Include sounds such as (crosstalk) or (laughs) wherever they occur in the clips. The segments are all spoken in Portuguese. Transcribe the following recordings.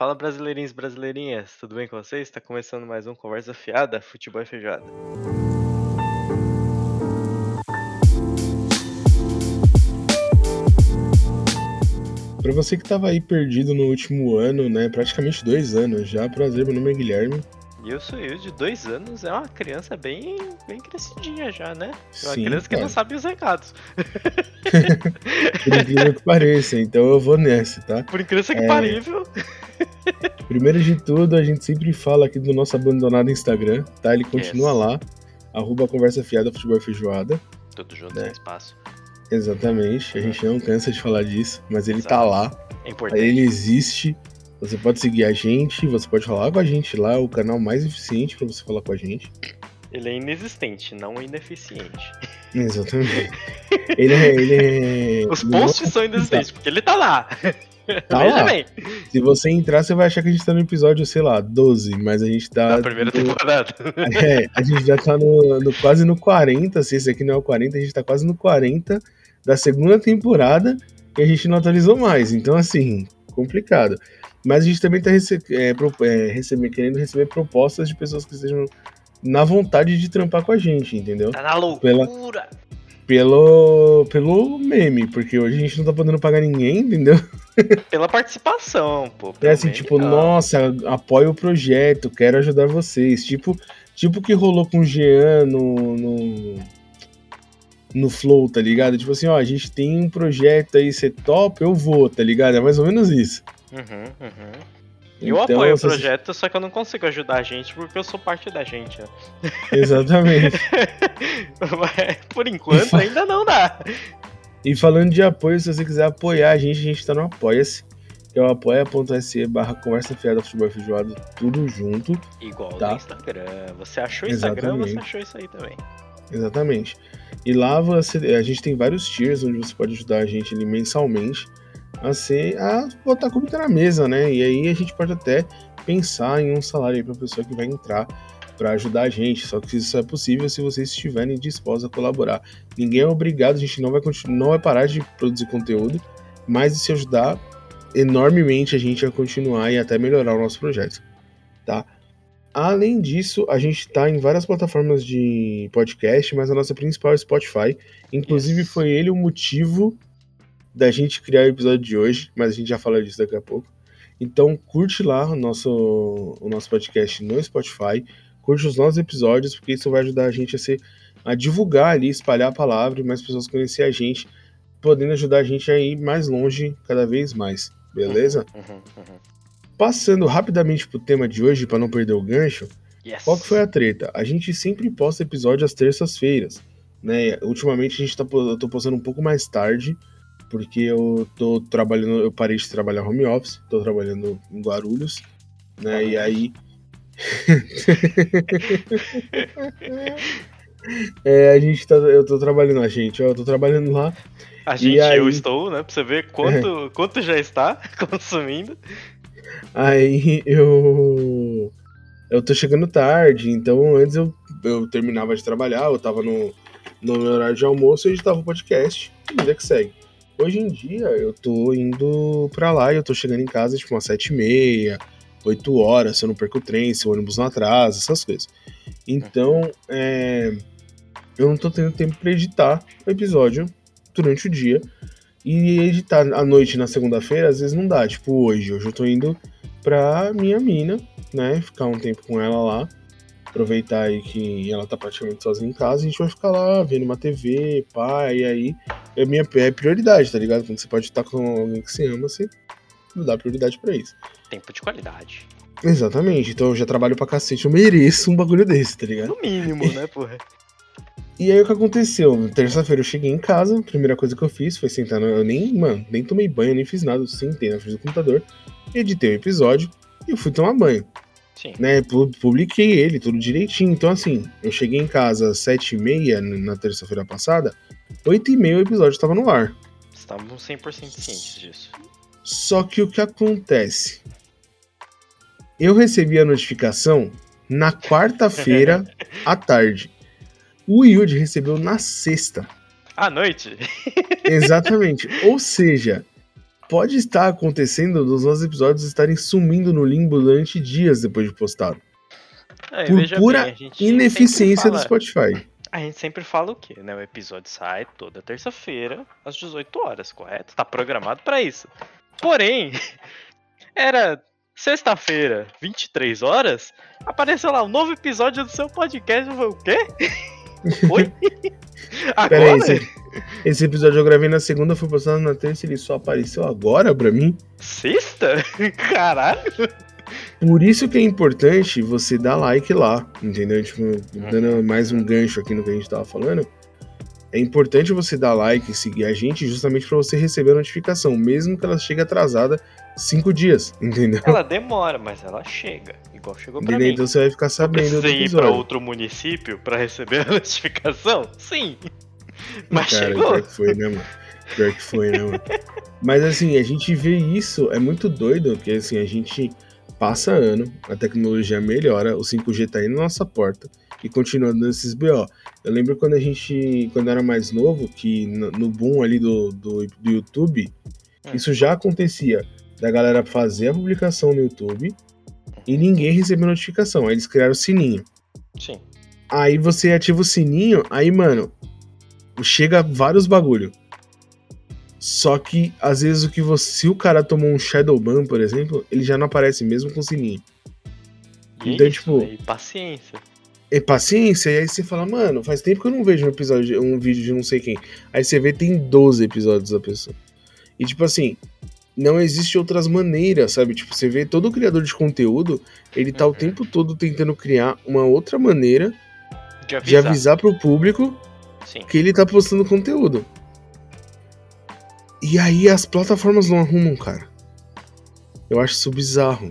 Fala brasileirinhos e brasileirinhas, tudo bem com vocês? Está começando mais um Conversa Fiada, Futebol e Feijoada. Para você que estava aí perdido no último ano, né, praticamente dois anos já, prazer, meu nome é Guilherme. E eu sou eu, de dois anos, é uma criança bem, bem crescidinha já, né? É uma Sim, criança que cara. não sabe os recados. (laughs) Por incrível que pareça, então eu vou nessa, tá? Por incrível que É. parível. Primeiro de tudo, a gente sempre fala aqui do nosso abandonado Instagram, tá? Ele continua Yes. lá, arroba conversa fiada, futebol e feijoada. Tudo junto Né? no espaço. Exatamente, a gente não cansa de falar disso, mas ele tá Exato. lá, É importante. ele existe. Você pode seguir a gente, você pode falar com a gente lá, o canal mais eficiente para você falar com a gente. Ele é inexistente, não ineficiente. (laughs) Exatamente. Ele é. Ele é (laughs) Os não- posts são inexistentes, porque ele tá lá. Tá lá. bem, Se você entrar, você vai achar que a gente tá no episódio, sei lá, 12, mas a gente tá. na primeira temporada. (laughs) É, a gente já tá no, no- quase no 40. Se esse aqui não é o 40, a gente tá quase no 40 da segunda temporada e a gente não atualizou mais. Então, assim, complicado. Mas a gente também tá rece é, é, recebe- querendo receber propostas de pessoas que estejam na vontade de trampar com a gente, entendeu? Tá na Pela- loucura. Pelo, pelo meme, porque hoje a gente não tá podendo pagar ninguém, entendeu? (laughs) Pela participação, pô. É assim, tipo, não. nossa, apoio o projeto, quero ajudar vocês. Tipo, tipo o que rolou com o Jean no, no, no Flow, tá ligado? Tipo assim, ó, a gente tem um projeto aí, você top, eu vou, tá ligado? É mais ou menos isso. Uhum, uhum. Eu Então, apoio o você- projeto, só que eu não consigo ajudar a gente porque eu sou parte da gente, né? (laughs) Exatamente. Mas, (laughs) Por enquanto ainda não dá. e falando de apoio, se você quiser apoiar a gente, a gente tá no Apoia-se, que é o apoia.se barra conversa fiada futebol feijoada, tudo junto. Igual Tá. no Instagram. Você achou o Instagram, você Exatamente. achou isso aí também. Exatamente. E lá você, a gente tem vários tiers onde você pode ajudar a gente ali mensalmente a ser a botar comida na mesa, né? E aí a gente pode até pensar em um salário para pessoa que vai entrar para ajudar a gente. Só que isso é possível se vocês estiverem dispostos a colaborar. Ninguém é obrigado, a gente não vai continuar, não vai parar de produzir conteúdo, mas se ajudar enormemente a gente a continuar e até melhorar o nosso projeto, tá? Além disso, a gente está em várias plataformas de podcast, mas a nossa principal é o Spotify. Inclusive, foi ele o motivo da gente criar o episódio de hoje, mas a gente já fala disso daqui a pouco. Então, curte lá o nosso, o nosso podcast no Spotify, curte os nossos episódios, porque isso vai ajudar a gente a, ser, a divulgar ali, espalhar a palavra e mais pessoas conhecer a gente, podendo ajudar a gente a ir mais longe cada vez mais. Beleza? Uhum, uhum. Passando rapidamente pro tema de hoje, para não perder o gancho, Yes. qual que foi a treta? A gente sempre posta episódio às terças-feiras, né? Ultimamente a gente tá, eu tô postando um pouco mais tarde, porque eu tô trabalhando, eu parei de trabalhar home office, tô trabalhando em Guarulhos, né? E aí (laughs) é, a gente tá, eu tô trabalhando, a gente, eu tô trabalhando lá. A gente, aí? eu estou, né? Pra você ver quanto, quanto já está (laughs) consumindo. Aí eu. Eu tô chegando tarde, então antes eu, eu terminava de trabalhar, eu tava no, no meu horário de almoço e editava o podcast. E vida que segue. Hoje em dia eu tô indo pra lá e eu tô chegando em casa tipo umas sete e meia, oito horas, se eu não perco o trem, se o ônibus não atrasa, essas coisas. Então, é, eu não tô tendo tempo pra editar o episódio durante o dia. E editar à noite na segunda-feira, às vezes não dá. Tipo, hoje. Hoje eu tô indo pra minha mina, né? Ficar um tempo com ela lá. Aproveitar aí que ela tá praticamente sozinha em casa. A gente vai ficar lá vendo uma TV, pá. E aí é minha é prioridade, tá ligado? Quando você pode estar com alguém que você ama, você dá prioridade pra isso. Tempo de qualidade. Exatamente. Então eu já trabalho pra cacete. Eu mereço um bagulho desse, tá ligado? No mínimo, né, porra? E aí o que aconteceu? Terça-feira eu cheguei em casa, a primeira coisa que eu fiz foi sentar no. Eu nem, mano, nem tomei banho, nem fiz nada. Eu sentei na frente do computador, editei o episódio e fui tomar banho. Sim. Né? Pu- Publiquei ele, tudo direitinho. Então, assim, eu cheguei em casa às 7h30 na terça-feira passada, 8h30 o episódio estava no ar. Estamos 100% cientes disso. Só que o que acontece? Eu recebi a notificação na quarta-feira (laughs) à tarde. O Yudi recebeu na sexta. À noite? Exatamente. Ou seja, pode estar acontecendo dos nossos episódios estarem sumindo no limbo durante dias depois de postado. É, Por pura bem, Ineficiência sempre do fala- Spotify. A gente sempre fala o quê, né? O episódio sai toda terça-feira, às 18 horas, correto? Tá programado pra isso. Porém, (laughs) era sexta-feira, 23 horas, apareceu lá um novo episódio do seu podcast. Eu falei, o quê? (laughs) Oi? (laughs) Agora? esse, esse episódio eu gravei na segunda, foi postado na terça e ele só apareceu agora pra mim. Sexta? (laughs) Caralho. Por isso que é importante você dar like lá, entendeu? Tipo, dando mais um gancho aqui no que a gente tava falando. É importante você dar like e seguir a gente justamente pra você receber a notificação, mesmo que ela chegue atrasada cinco dias, entendeu? Ela demora, mas ela chega. Igual chegou pra Entendeu? mim. Então você vai ficar sabendo do Precisei ir pra outro município pra receber a (laughs) notificação? Sim. Mas Cara, chegou. pior que foi, né, mano? Pior que foi, né, mano? Mas assim, a gente vê isso, é muito doido, porque assim, a gente passa ano, a tecnologia melhora, o 5G tá aí na nossa porta e continua dando esses BO. Eu lembro quando a gente, quando era mais novo, que no no boom ali do, do, do YouTube, Hum. isso já acontecia, da galera fazer a publicação no YouTube e ninguém recebeu notificação, aí eles criaram o sininho. Sim. Aí você ativa o sininho, aí, mano, chega vários bagulho. Só que, às vezes, o que você. Se o cara tomou um Shadowban, por exemplo, ele já não aparece mesmo com o sininho. E é Então, isso, tipo-? E paciência. É paciência, e aí você fala, mano, faz tempo que eu não vejo um episódio, um vídeo de não sei quem. Aí você vê, tem 12 episódios da pessoa. E tipo assim, não existe outras maneiras, sabe? Tipo, você vê todo criador de conteúdo, ele tá o Uhum. tempo todo tentando criar uma outra maneira De avisar. de avisar pro público Sim. que ele tá postando conteúdo. E aí as plataformas não arrumam, cara. Eu acho isso bizarro.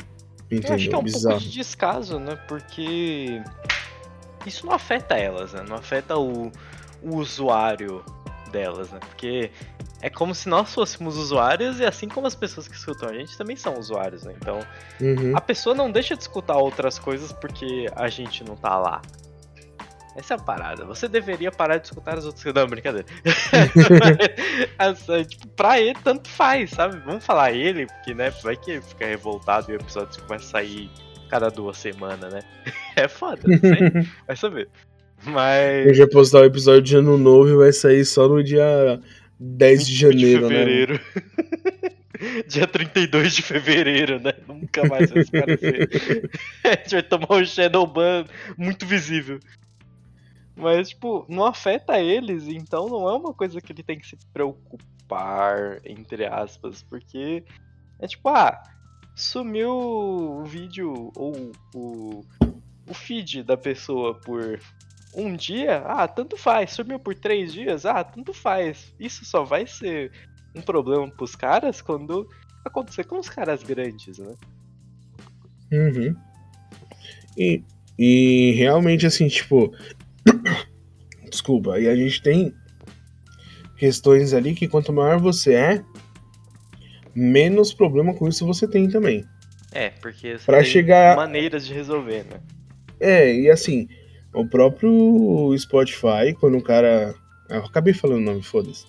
Eu Entendeu? acho que é um bizarro. pouco de descaso, né? Porque isso não afeta elas, né? Não afeta o, o usuário delas, né? Porque é como se nós fôssemos usuários e assim como as pessoas que escutam a gente também são usuários, né? Então Uhum. a pessoa não deixa de escutar outras coisas porque a gente não tá lá. Essa é a parada. Você deveria parar de escutar as outras. (laughs) Não, brincadeira. (laughs) Essa, tipo, pra ele, tanto faz, sabe? Vamos falar ele, porque, né? Vai que ele fica revoltado e o episódio começa a sair cada duas semanas, né? (laughs) É foda, não sei. Vai saber. Eu Mas. já postar o episódio de ano novo e vai sair só no dia 10 de 25 janeiro, né? fevereiro. (laughs) Dia 32 de fevereiro, né? Nunca mais vai se parecer. a gente vai tomar um Shadowban muito visível. Mas, tipo, não afeta eles, então não é uma coisa que ele tem que se preocupar, entre aspas, porque é tipo, ah, sumiu o vídeo ou o, o feed da pessoa por um dia, ah, tanto faz. Sumiu por três dias, ah, tanto faz. Isso só vai ser um problema pros caras quando acontecer com os caras grandes, né? Uhum. E, e realmente, assim, tipo. (coughs) Desculpa, e a gente tem questões ali que quanto maior você é, menos problema com isso você tem também. É, porque você Pra tem chegar- maneiras de resolver, né? É, e assim, o próprio Spotify, quando o cara. ah, Eu acabei falando o nome, foda-se.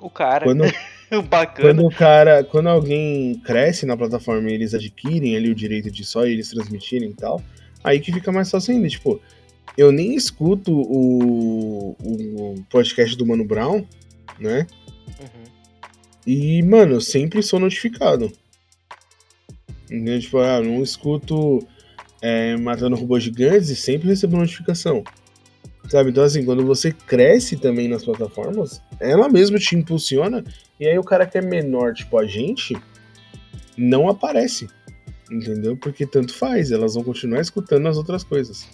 O cara, Quando, (laughs) bacana. quando o cara. Quando alguém cresce na plataforma e eles adquirem ali o direito de só eles transmitirem e tal, aí que fica mais fácil ainda. Tipo, eu nem escuto o, o podcast do Mano Brown, né? Uhum. E, mano, eu sempre sou notificado. Entendeu? Tipo, ah, não escuto é, Matando Robôs Gigantes e sempre recebo notificação. Sabe? Então, assim, quando você cresce também nas plataformas, ela mesma te impulsiona. E aí o cara que é menor, tipo a gente, não aparece. Entendeu? Porque tanto faz, elas vão continuar escutando as outras coisas.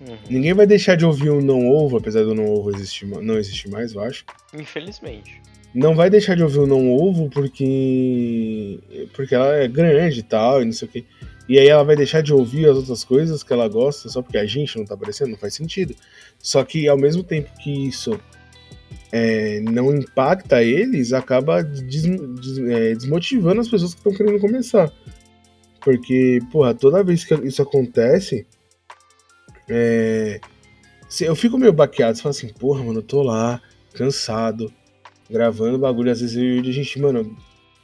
Uhum. Ninguém vai deixar de ouvir o Não Ovo, apesar do Não Ovo existir, não existir mais, eu acho. Infelizmente. não vai deixar de ouvir o não ovo porque porque ela é grande e tal, e não sei o que. E aí ela vai deixar de ouvir as outras coisas que ela gosta só porque a gente não tá aparecendo, não faz sentido. Só que ao mesmo tempo que isso é, não impacta eles, acaba des- des- é, desmotivando as pessoas que estão querendo começar. Porque, porra, toda vez que isso acontece, é, eu fico meio baqueado, você fala assim, porra, mano, eu tô lá, cansado, gravando bagulho, às vezes eu e a gente, mano,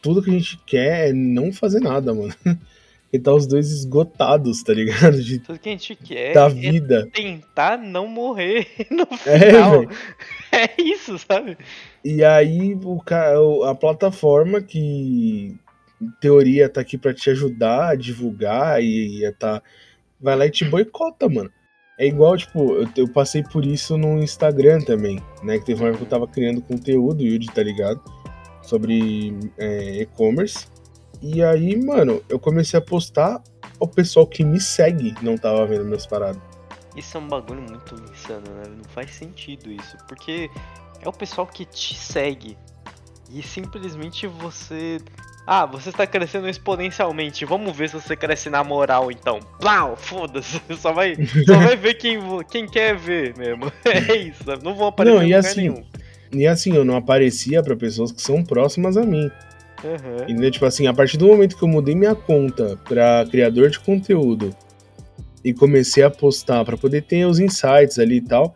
tudo que a gente quer é não fazer nada, mano. (laughs) E tá os dois esgotados, tá ligado? De, Tudo que a gente quer da é vida. tentar não morrer (laughs) no É, final. velho. (laughs) É, isso, sabe? E aí o, a plataforma que em teoria tá aqui pra te ajudar a divulgar e, e tá vai lá e te boicota, mano. É igual, tipo, eu, eu passei por isso no Instagram também, né? Que teve uma época que eu tava criando conteúdo, Yudi tá ligado? Sobre é, e-commerce. E aí, mano, eu comecei a postar, o pessoal que me segue não tava vendo minhas paradas. Isso é um bagulho muito insano, né? Não faz sentido isso. Porque é o pessoal que te segue. E simplesmente você. Ah, você está crescendo exponencialmente. Vamos ver se você cresce na moral então. Plau, foda-se. (laughs) Só vai, só vai ver quem, quem quer ver mesmo. (laughs) É isso. Não vão aparecer Não, e assim, nenhum. E assim, eu não aparecia pra pessoas que são próximas a mim. Aham. Entendeu? Tipo assim, a partir do momento que eu mudei minha conta pra criador de conteúdo e comecei a postar pra poder ter os insights ali e tal,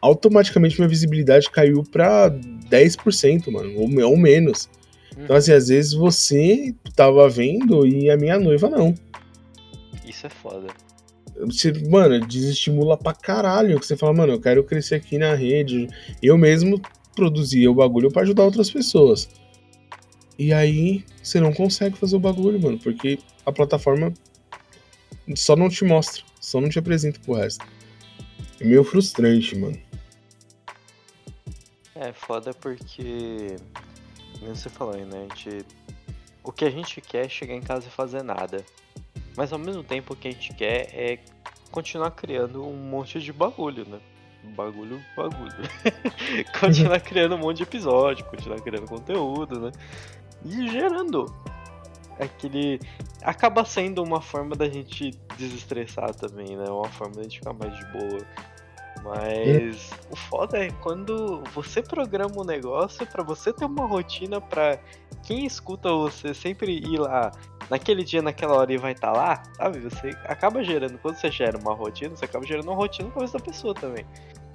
automaticamente minha visibilidade caiu pra 10%, mano, ou, ou menos. Então, assim, às vezes você tava vendo e a minha noiva não. Isso é foda. Você, mano, desestimula pra caralho. Que você fala, mano, eu quero crescer aqui na rede. Eu mesmo produzia o bagulho pra ajudar outras pessoas. E aí você não consegue fazer o bagulho, mano, porque a plataforma só não te mostra, só não te apresenta pro resto. É meio frustrante, mano. É foda porque. Como você falou né? A gente. O que a gente quer é chegar em casa e fazer nada. Mas ao mesmo tempo o que a gente quer é continuar criando um monte de bagulho, né? Bagulho, bagulho. (laughs) continuar criando um monte de episódio, continuar criando conteúdo, né? E gerando aquele. Acaba sendo uma forma da gente desestressar também, né? Uma forma da gente ficar mais de boa. Mas o foda é quando você programa um negócio pra você ter uma rotina pra quem escuta você sempre ir lá naquele dia, naquela hora e vai estar lá, sabe? Você acaba gerando, quando você gera uma rotina, você acaba gerando uma rotina com essa pessoa também.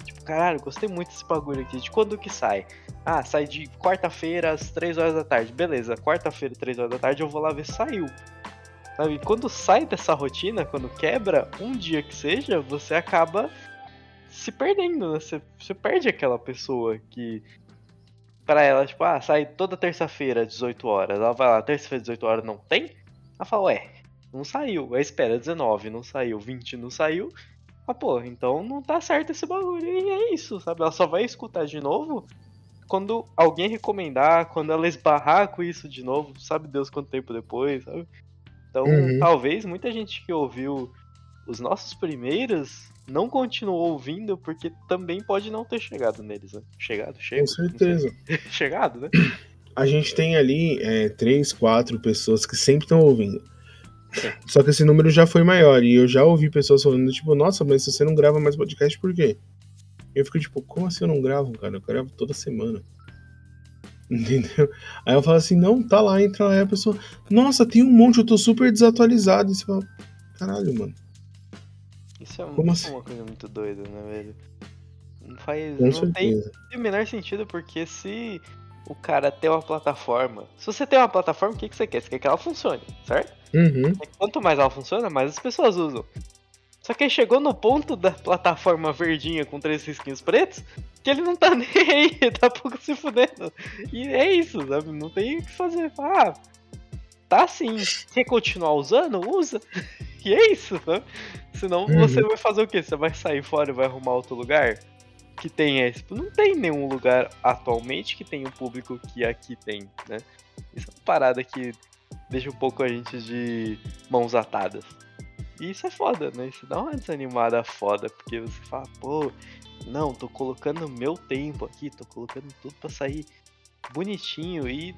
Tipo, caralho, gostei muito desse bagulho aqui. De quando que sai? Ah, sai de quarta-feira às 3 horas da tarde. Beleza, quarta-feira, 3 horas da tarde, eu vou lá ver se saiu. Sabe? Quando sai dessa rotina, quando quebra, um dia que seja, você acaba se perdendo, né? Você, você perde aquela pessoa que. Pra ela, tipo, ah, sai toda terça-feira, 18 horas. Ela vai lá, terça-feira, 18 horas, não tem? Ela fala, ué, não saiu. Aí espera, 19, não saiu. 20, não saiu. Ah, pô, então não tá certo esse bagulho. E é isso, sabe? Ela só vai escutar de novo quando alguém recomendar, quando ela esbarrar com isso de novo, sabe Deus quanto tempo depois, sabe? Então, Uhum. talvez muita gente que ouviu os nossos primeiros não continuou ouvindo porque também pode não ter chegado neles, né? Chegado? Chega? Com certeza. (laughs) Chegado, né? A gente tem ali é, três, quatro pessoas que sempre estão ouvindo. Só que esse número já foi maior. E eu já ouvi pessoas falando, tipo, nossa, mas você não grava mais podcast por quê? Eu fico tipo, como assim eu não gravo, cara? Eu gravo toda semana. (laughs) Entendeu? Aí eu falo assim, não, tá lá, entra lá. Aí a pessoa, nossa, tem um monte, eu tô super desatualizado. E você fala, caralho, mano. Isso é, Como é assim? uma coisa muito doida, né, velho? Não faz. Com não certeza. tem o menor sentido porque se o cara tem uma plataforma. Se você tem uma plataforma, o que, que você quer? Você quer que ela funcione, certo? Uhum. E Quanto mais ela funciona, mais as pessoas usam. Só que aí chegou no ponto da plataforma verdinha com três risquinhos pretos que ele não tá (laughs) nem aí, tá pouco se fudendo. E é isso, sabe? Não tem o que fazer. Ah, tá sim. Quer continuar usando? Usa. (laughs) E é isso, sabe? Senão Uhum. você vai fazer o quê? Você vai sair fora e vai arrumar outro lugar? Que tenha esse. Não tem nenhum lugar atualmente que tenha o público que aqui tem, né? Isso é uma parada que deixa um pouco a gente de mãos atadas. E isso é foda, né? Isso dá uma desanimada foda, porque você fala, pô, não, tô colocando meu tempo aqui, tô colocando tudo pra sair bonitinho e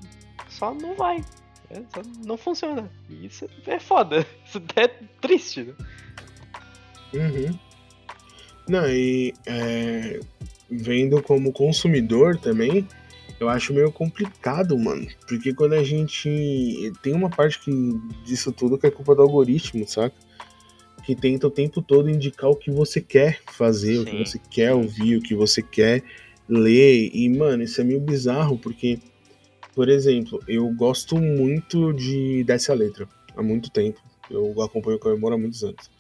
só não vai. É, só não funciona. E isso é foda. (laughs) Isso é triste, né? Uhum. Não, e é, vendo como consumidor também, eu acho meio complicado, mano. Porque quando a gente. Tem uma parte que, disso tudo que é culpa do algoritmo, saca? Que tenta o tempo todo indicar o que você quer fazer, o que Sim, você quer ouvir, o que você quer ler. E, mano, isso é meio bizarro, porque Por exemplo, eu gosto muito de Desce a Letra há muito tempo. Eu acompanho o Comemora há muitos anos.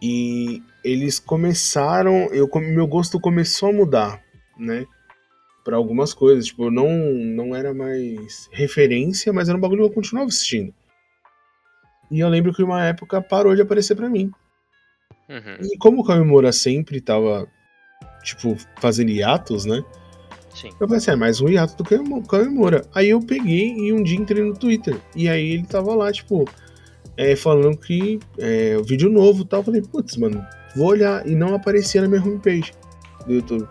E eles começaram. Eu, meu gosto começou a mudar, né? Pra algumas coisas. Tipo, não, não era mais referência, mas era um bagulho que eu continuava assistindo. E eu lembro que uma época parou de aparecer para mim. Uhum. E como o Kawemura sempre tava, tipo, fazendo hiatos, né? Sim. Eu pensei, é mais um hiato do que o Kawemura. Aí eu peguei e um dia entrei no Twitter. E aí ele tava lá, tipo, é, falando que é, o vídeo novo e tal. Eu falei, putz, mano, vou olhar. E não aparecia na minha homepage do YouTube.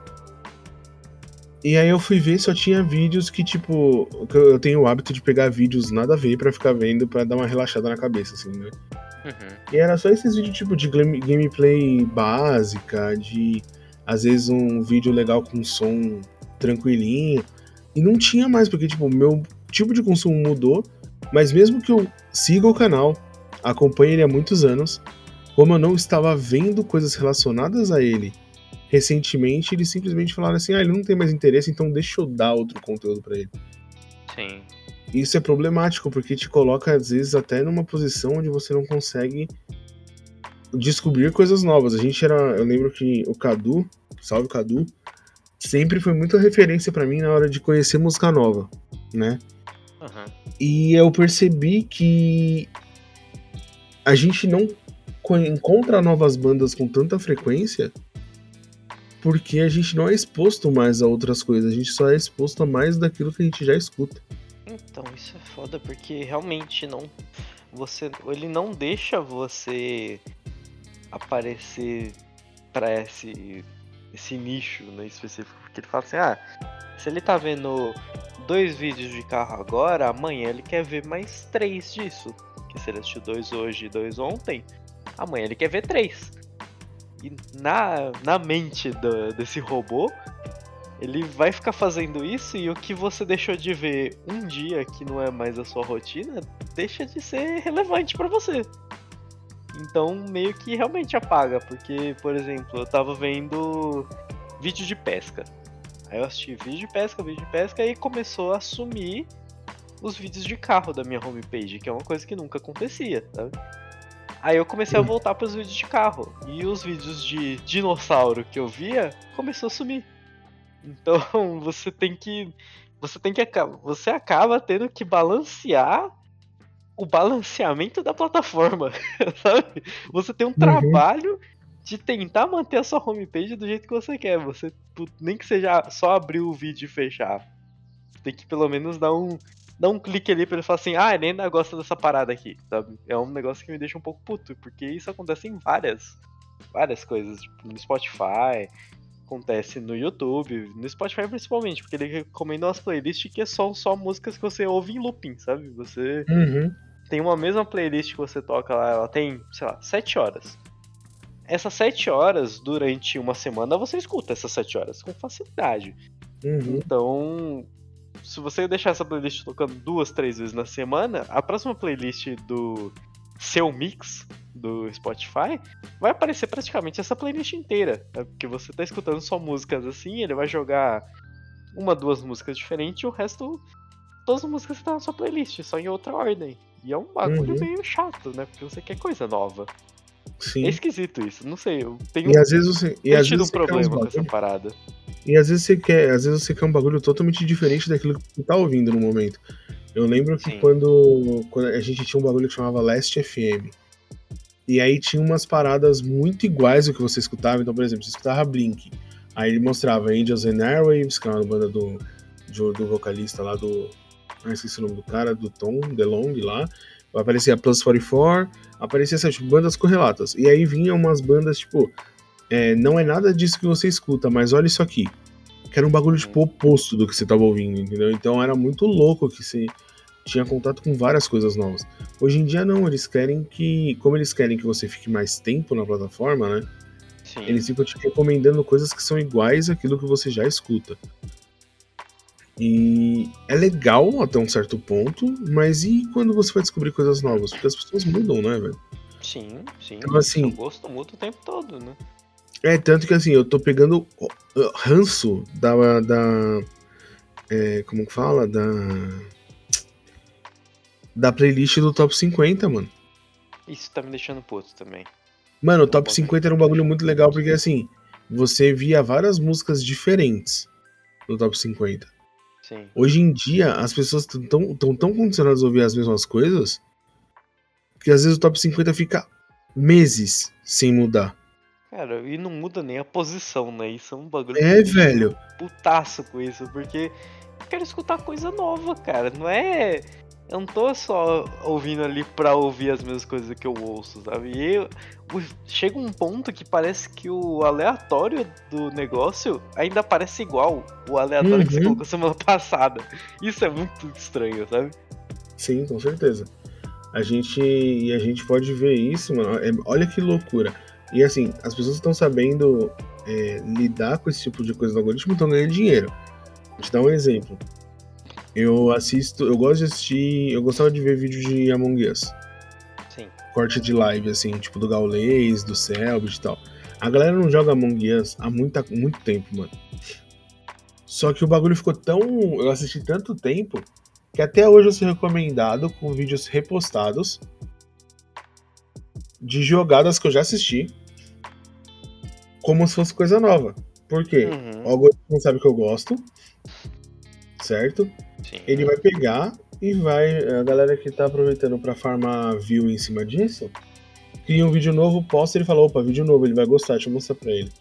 E aí eu fui ver, só tinha vídeos que, tipo, eu tenho o hábito de pegar vídeos nada a ver para ficar vendo, para dar uma relaxada na cabeça, assim, né? Uhum. E era só esses vídeos, tipo, de gameplay básica, de, às vezes, um vídeo legal com som tranquilinho. E não tinha mais, porque, tipo, meu tipo de consumo mudou, mas mesmo que eu siga o canal, acompanhe ele há muitos anos, como eu não estava vendo coisas relacionadas a ele recentemente, eles simplesmente falaram assim: ah, ele não tem mais interesse, então deixa eu dar outro conteúdo para ele. Sim. Isso é problemático, porque te coloca, às vezes, até numa posição onde você não consegue descobrir coisas novas. A gente era. Eu lembro que o Cadu, salve Cadu, sempre foi muita referência para mim na hora de conhecer música nova, né? Uhum. E eu percebi que a gente não encontra novas bandas com tanta frequência porque a gente não é exposto mais a outras coisas, a gente só é exposto a mais daquilo que a gente já escuta. Então, isso é foda, porque realmente não. Você. Ele não deixa você aparecer para esse. esse nicho né, específico. Porque ele fala assim, ah, se ele tá vendo dois vídeos de carro agora, amanhã ele quer ver mais três disso. Que se ele assistiu dois hoje e dois ontem, amanhã ele quer ver três. E na, na mente do, desse robô, ele vai ficar fazendo isso e o que você deixou de ver um dia que não é mais a sua rotina, deixa de ser relevante para você. Então meio que realmente apaga, porque, por exemplo, eu tava vendo vídeo de pesca. Aí eu assisti vídeo de pesca, vídeo de pesca e começou a sumir os vídeos de carro da minha homepage, que é uma coisa que nunca acontecia, sabe? Aí eu comecei a voltar para os vídeos de carro. E os vídeos de dinossauro que eu via começou a sumir. Então (laughs) você tem que. Você tem que. Você acaba tendo que balancear o balanceamento da plataforma. (laughs) Sabe? Você tem um uhum. trabalho de tentar manter a sua homepage do jeito que você quer. Você nem que seja só abrir o vídeo e fechar. Tem que pelo menos dar um, dá um clique ali pra ele falar assim, ah, ele ainda gosta dessa parada aqui, sabe? É um negócio que me deixa um pouco puto, porque isso acontece em várias, várias coisas, tipo, no Spotify, acontece no YouTube, no Spotify principalmente, porque ele recomenda umas playlists que são só músicas que você ouve em looping, sabe? Você uhum. tem uma mesma playlist que você toca lá, ela tem, sei lá, 7 horas. Essas 7 horas, durante uma semana, você escuta essas 7 horas com facilidade. Uhum. Então, se você deixar essa playlist tocando duas, três vezes na semana, a próxima playlist do seu mix do Spotify vai aparecer praticamente essa playlist inteira. Né? Porque você tá escutando só músicas assim, ele vai jogar uma, duas músicas diferentes e o resto, todas as músicas estão na sua playlist, só em outra ordem. E é um bagulho uhum. meio chato, né? Porque você quer coisa nova. Sim. É esquisito isso, não sei. Eu tenho e às vezes você, e às vezes um problema com essa parada. E às vezes você quer, às vezes você quer um bagulho totalmente diferente daquilo que você tá ouvindo no momento. Eu lembro que quando, quando a gente tinha um bagulho que chamava Last FM. E aí tinha umas paradas muito iguais ao que você escutava. Então, por exemplo, você escutava Blink. Aí ele mostrava Angels and Airwaves, que é uma banda do, do, do vocalista lá do. Ah, esqueci o nome do cara, do Tom DeLong lá. Aparecia Plus 44, aparecia essas bandas correlatas. E aí vinha umas bandas, tipo, é, não é nada disso que você escuta, mas olha isso aqui. Que era um bagulho tipo oposto do que você tava ouvindo, entendeu? Então era muito louco que você tinha contato com várias coisas novas. Hoje em dia não, eles querem que, como eles querem que você fique mais tempo na plataforma, né? Sim. Eles ficam te recomendando coisas que são iguais àquilo que você já escuta. E é legal até um certo ponto, mas e quando você vai descobrir coisas novas? Porque as pessoas mudam, né, velho? Sim, sim. Então, assim, o gosto muda o tempo todo, né? É, tanto que assim, eu tô pegando ranço da, da, é, como que fala? Da. Da playlist do top 50, mano. Isso tá me deixando puto também. Mano, o top 50 era um bagulho muito legal, porque assim, você via várias músicas diferentes no top 50. Sim. Hoje em dia, as pessoas estão tão, tão, tão condicionadas a ouvir as mesmas coisas que às vezes o top 50 fica meses sem mudar. Cara, e não muda nem a posição, né? Isso é um bagulho. É, velho. Putaço com isso, porque eu quero escutar coisa nova, cara. Não é. Eu não tô só ouvindo ali pra ouvir as mesmas coisas que eu ouço, sabe? E eu, chega um ponto que parece que o aleatório do negócio ainda parece igual o aleatório uhum. que você colocou semana (laughs) passada. Isso é muito estranho, sabe? Sim, com certeza. A gente. E a gente pode ver isso, mano. É, olha que loucura. E assim, as pessoas estão sabendo é, lidar com esse tipo de coisa no algoritmo e estão ganhando dinheiro. Vou te dar um exemplo. Eu assisto, eu gosto de assistir, eu gostava de ver vídeo de Among Us. Sim. Corte de live, assim, tipo do Gaules, do Selbit e tal. A galera não joga Among Us há muita, muito tempo, mano. Só que o bagulho ficou tão. Eu assisti tanto tempo que até hoje eu sou recomendado com vídeos repostados de jogadas que eu já assisti como se fosse coisa nova. Por quê? Uhum. O algoritmo sabe que eu gosto, certo? Sim. Ele vai pegar e vai. A galera que tá aproveitando pra farmar view em cima disso, cria um vídeo novo, posta e ele fala: opa, vídeo novo, ele vai gostar, deixa eu mostrar pra ele.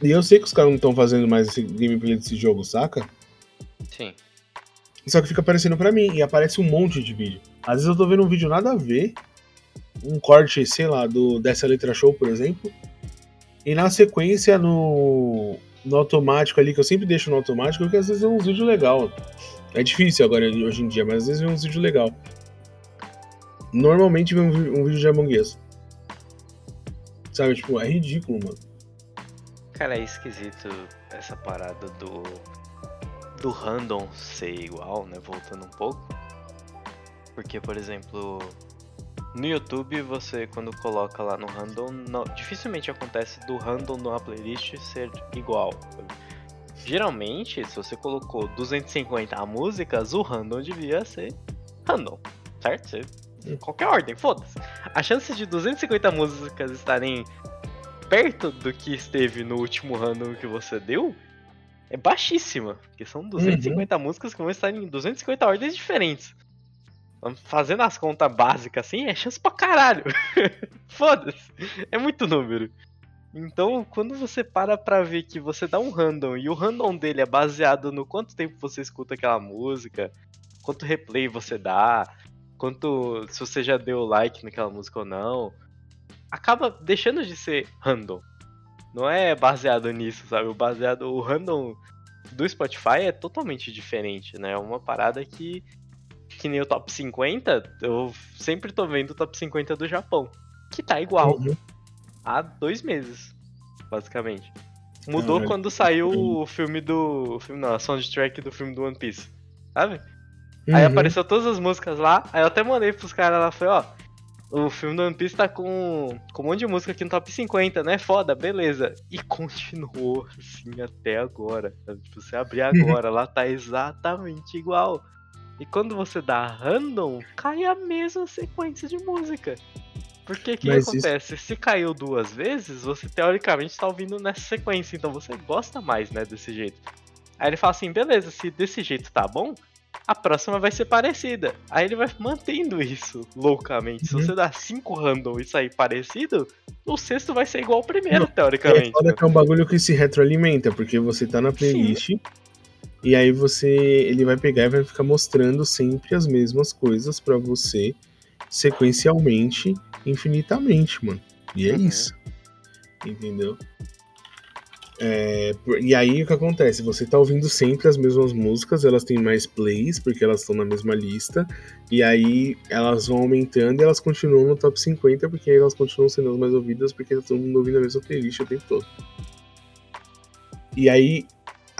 E eu sei que os caras não estão fazendo mais esse gameplay desse jogo, saca? Sim. Só que fica aparecendo pra mim e aparece um monte de vídeo. Às vezes eu tô vendo um vídeo nada a ver, um corte, sei lá, do dessa letra show, por exemplo, e na sequência no, no automático ali, que eu sempre deixo no automático, porque às vezes é uns vídeos legal. É difícil agora hoje em dia, mas às vezes vem uns vídeos legal. Normalmente vem um, um vídeo de Among Us. Sabe, tipo, é ridículo, mano. Cara, é esquisito essa parada do. do random ser igual, né? Voltando um pouco. Porque, por exemplo, no YouTube você quando coloca lá no random, não, dificilmente acontece do random numa playlist ser igual. Geralmente, se você colocou 250 músicas, o random devia ser random, certo? Você, em qualquer ordem, foda-se. A chance de 250 músicas estarem perto do que esteve no último random que você deu é baixíssima, porque são 250 uhum. músicas que vão estar em 250 ordens diferentes. Fazendo as contas básicas assim, é chance pra caralho. (laughs) Foda-se. É muito número. Então, quando você para pra ver que você dá um random e o random dele é baseado no quanto tempo você escuta aquela música, quanto replay você dá, quanto se você já deu like naquela música ou não, acaba deixando de ser random. Não é baseado nisso, sabe? O baseado o random do Spotify é totalmente diferente, né? É uma parada que que nem o top 50, eu sempre tô vendo o top 50 do Japão. Que tá igual. Uhum. Há dois meses, basicamente. Mudou Caralho. quando saiu o filme do. O filme, não, a soundtrack do filme do One Piece. Sabe? Uhum. Aí apareceu todas as músicas lá, aí eu até mandei pros caras lá, falei, ó. O filme do One Piece tá com, com um monte de música aqui no top 50, né? Foda, beleza. E continuou assim até agora. Sabe? Tipo, você abrir agora, lá tá exatamente igual. E quando você dá random, cai a mesma sequência de música. Porque o que acontece? Isso... Se caiu duas vezes, você teoricamente está ouvindo nessa sequência, então você gosta mais, né, desse jeito. Aí ele fala assim, beleza, se desse jeito tá bom, a próxima vai ser parecida. Aí ele vai mantendo isso loucamente. Se uhum. você dá cinco random e sair parecido, o sexto vai ser igual ao primeiro, Não, teoricamente. É, que é um bagulho que se retroalimenta, porque você tá na playlist, Sim. E aí você, ele vai pegar e vai ficar mostrando sempre as mesmas coisas para você sequencialmente, infinitamente, mano. E é uhum. isso. Entendeu? É, e aí o que acontece? Você tá ouvindo sempre as mesmas músicas, elas têm mais plays, porque elas estão na mesma lista, e aí elas vão aumentando e elas continuam no top 50, porque aí elas continuam sendo as mais ouvidas, porque tá todo mundo ouvindo a mesma playlist o tempo todo. E aí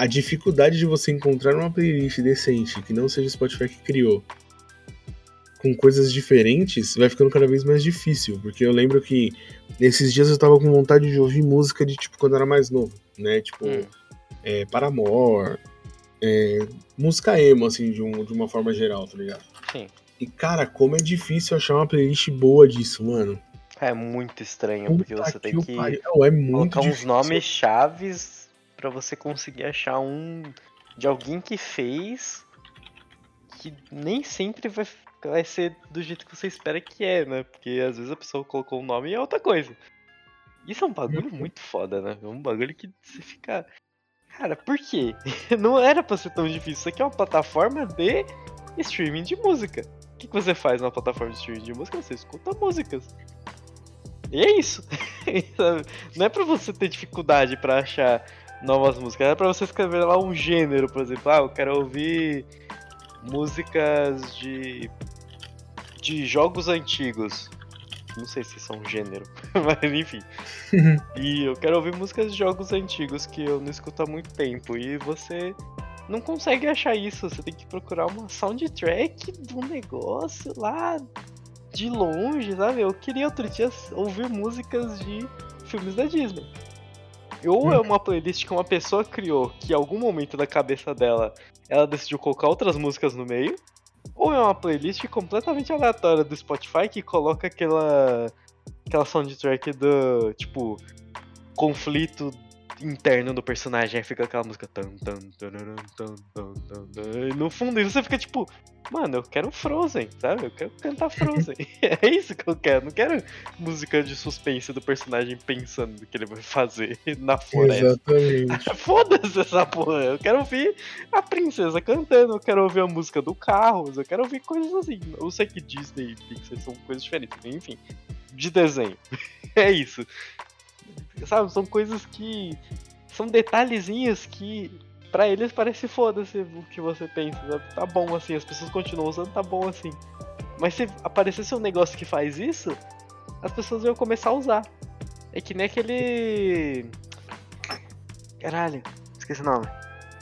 a dificuldade de você encontrar uma playlist decente que não seja o Spotify que criou com coisas diferentes vai ficando cada vez mais difícil, porque eu lembro que nesses dias eu tava com vontade de ouvir música de tipo quando eu era mais novo, né? Tipo, hum. é, Paramore, é, música emo, assim, de, um, de uma forma geral, tá ligado? Sim. E, cara, como é difícil achar uma playlist boa disso, mano. É muito estranho, porque Puta você tem que pariu. Não, é muito colocar uns difícil. nomes chaves pra você conseguir achar um de alguém que fez que nem sempre vai, vai ser do jeito que você espera que é, né? Porque às vezes a pessoa colocou um nome e é outra coisa. Isso é um bagulho muito foda, né? É um bagulho que você fica. Cara, por quê? (laughs) Não era pra ser tão difícil. Isso aqui é uma plataforma de streaming de música. O que que você faz na plataforma de streaming de música? Você escuta músicas. E é isso. (laughs) Não é pra você ter dificuldade pra achar novas músicas. É pra você escrever lá um gênero, por exemplo. Ah, eu quero ouvir músicas de de jogos antigos. Não sei se são um gênero, (laughs) mas enfim. (laughs) E eu quero ouvir músicas de jogos antigos que eu não escuto há muito tempo. E você não consegue achar isso. Você tem que procurar uma soundtrack do negócio lá de longe, sabe? Eu queria outro dia ouvir músicas de filmes da Disney. Ou é uma playlist que uma pessoa criou, que em algum momento da cabeça dela ela decidiu colocar outras músicas no meio. Ou é uma playlist completamente aleatória do Spotify que coloca aquela. aquela soundtrack do. tipo. conflito interno do personagem. Aí fica aquela música. Tan, tan, tan, tan, tan, tan, e no fundo você fica tipo. Mano, eu quero Frozen, sabe? Eu quero cantar Frozen. (laughs) (laughs) é isso que eu quero. Não quero música de suspense do personagem pensando no que ele vai fazer (laughs) na floresta. Exatamente. Foda-se essa porra. Eu quero ouvir a princesa cantando, eu quero ouvir a música do carro, eu quero ouvir coisas assim. Eu sei que Disney e Pixar são coisas diferentes, enfim. De desenho. é isso. Sabe, são coisas que. São detalhezinhos que. Pra eles parece foda-se o que você pensa. Tá bom assim, as pessoas continuam usando, tá bom assim. Mas se aparecesse um negócio que faz isso, as pessoas iam começar a usar. É que nem aquele. Caralho, esqueci o nome.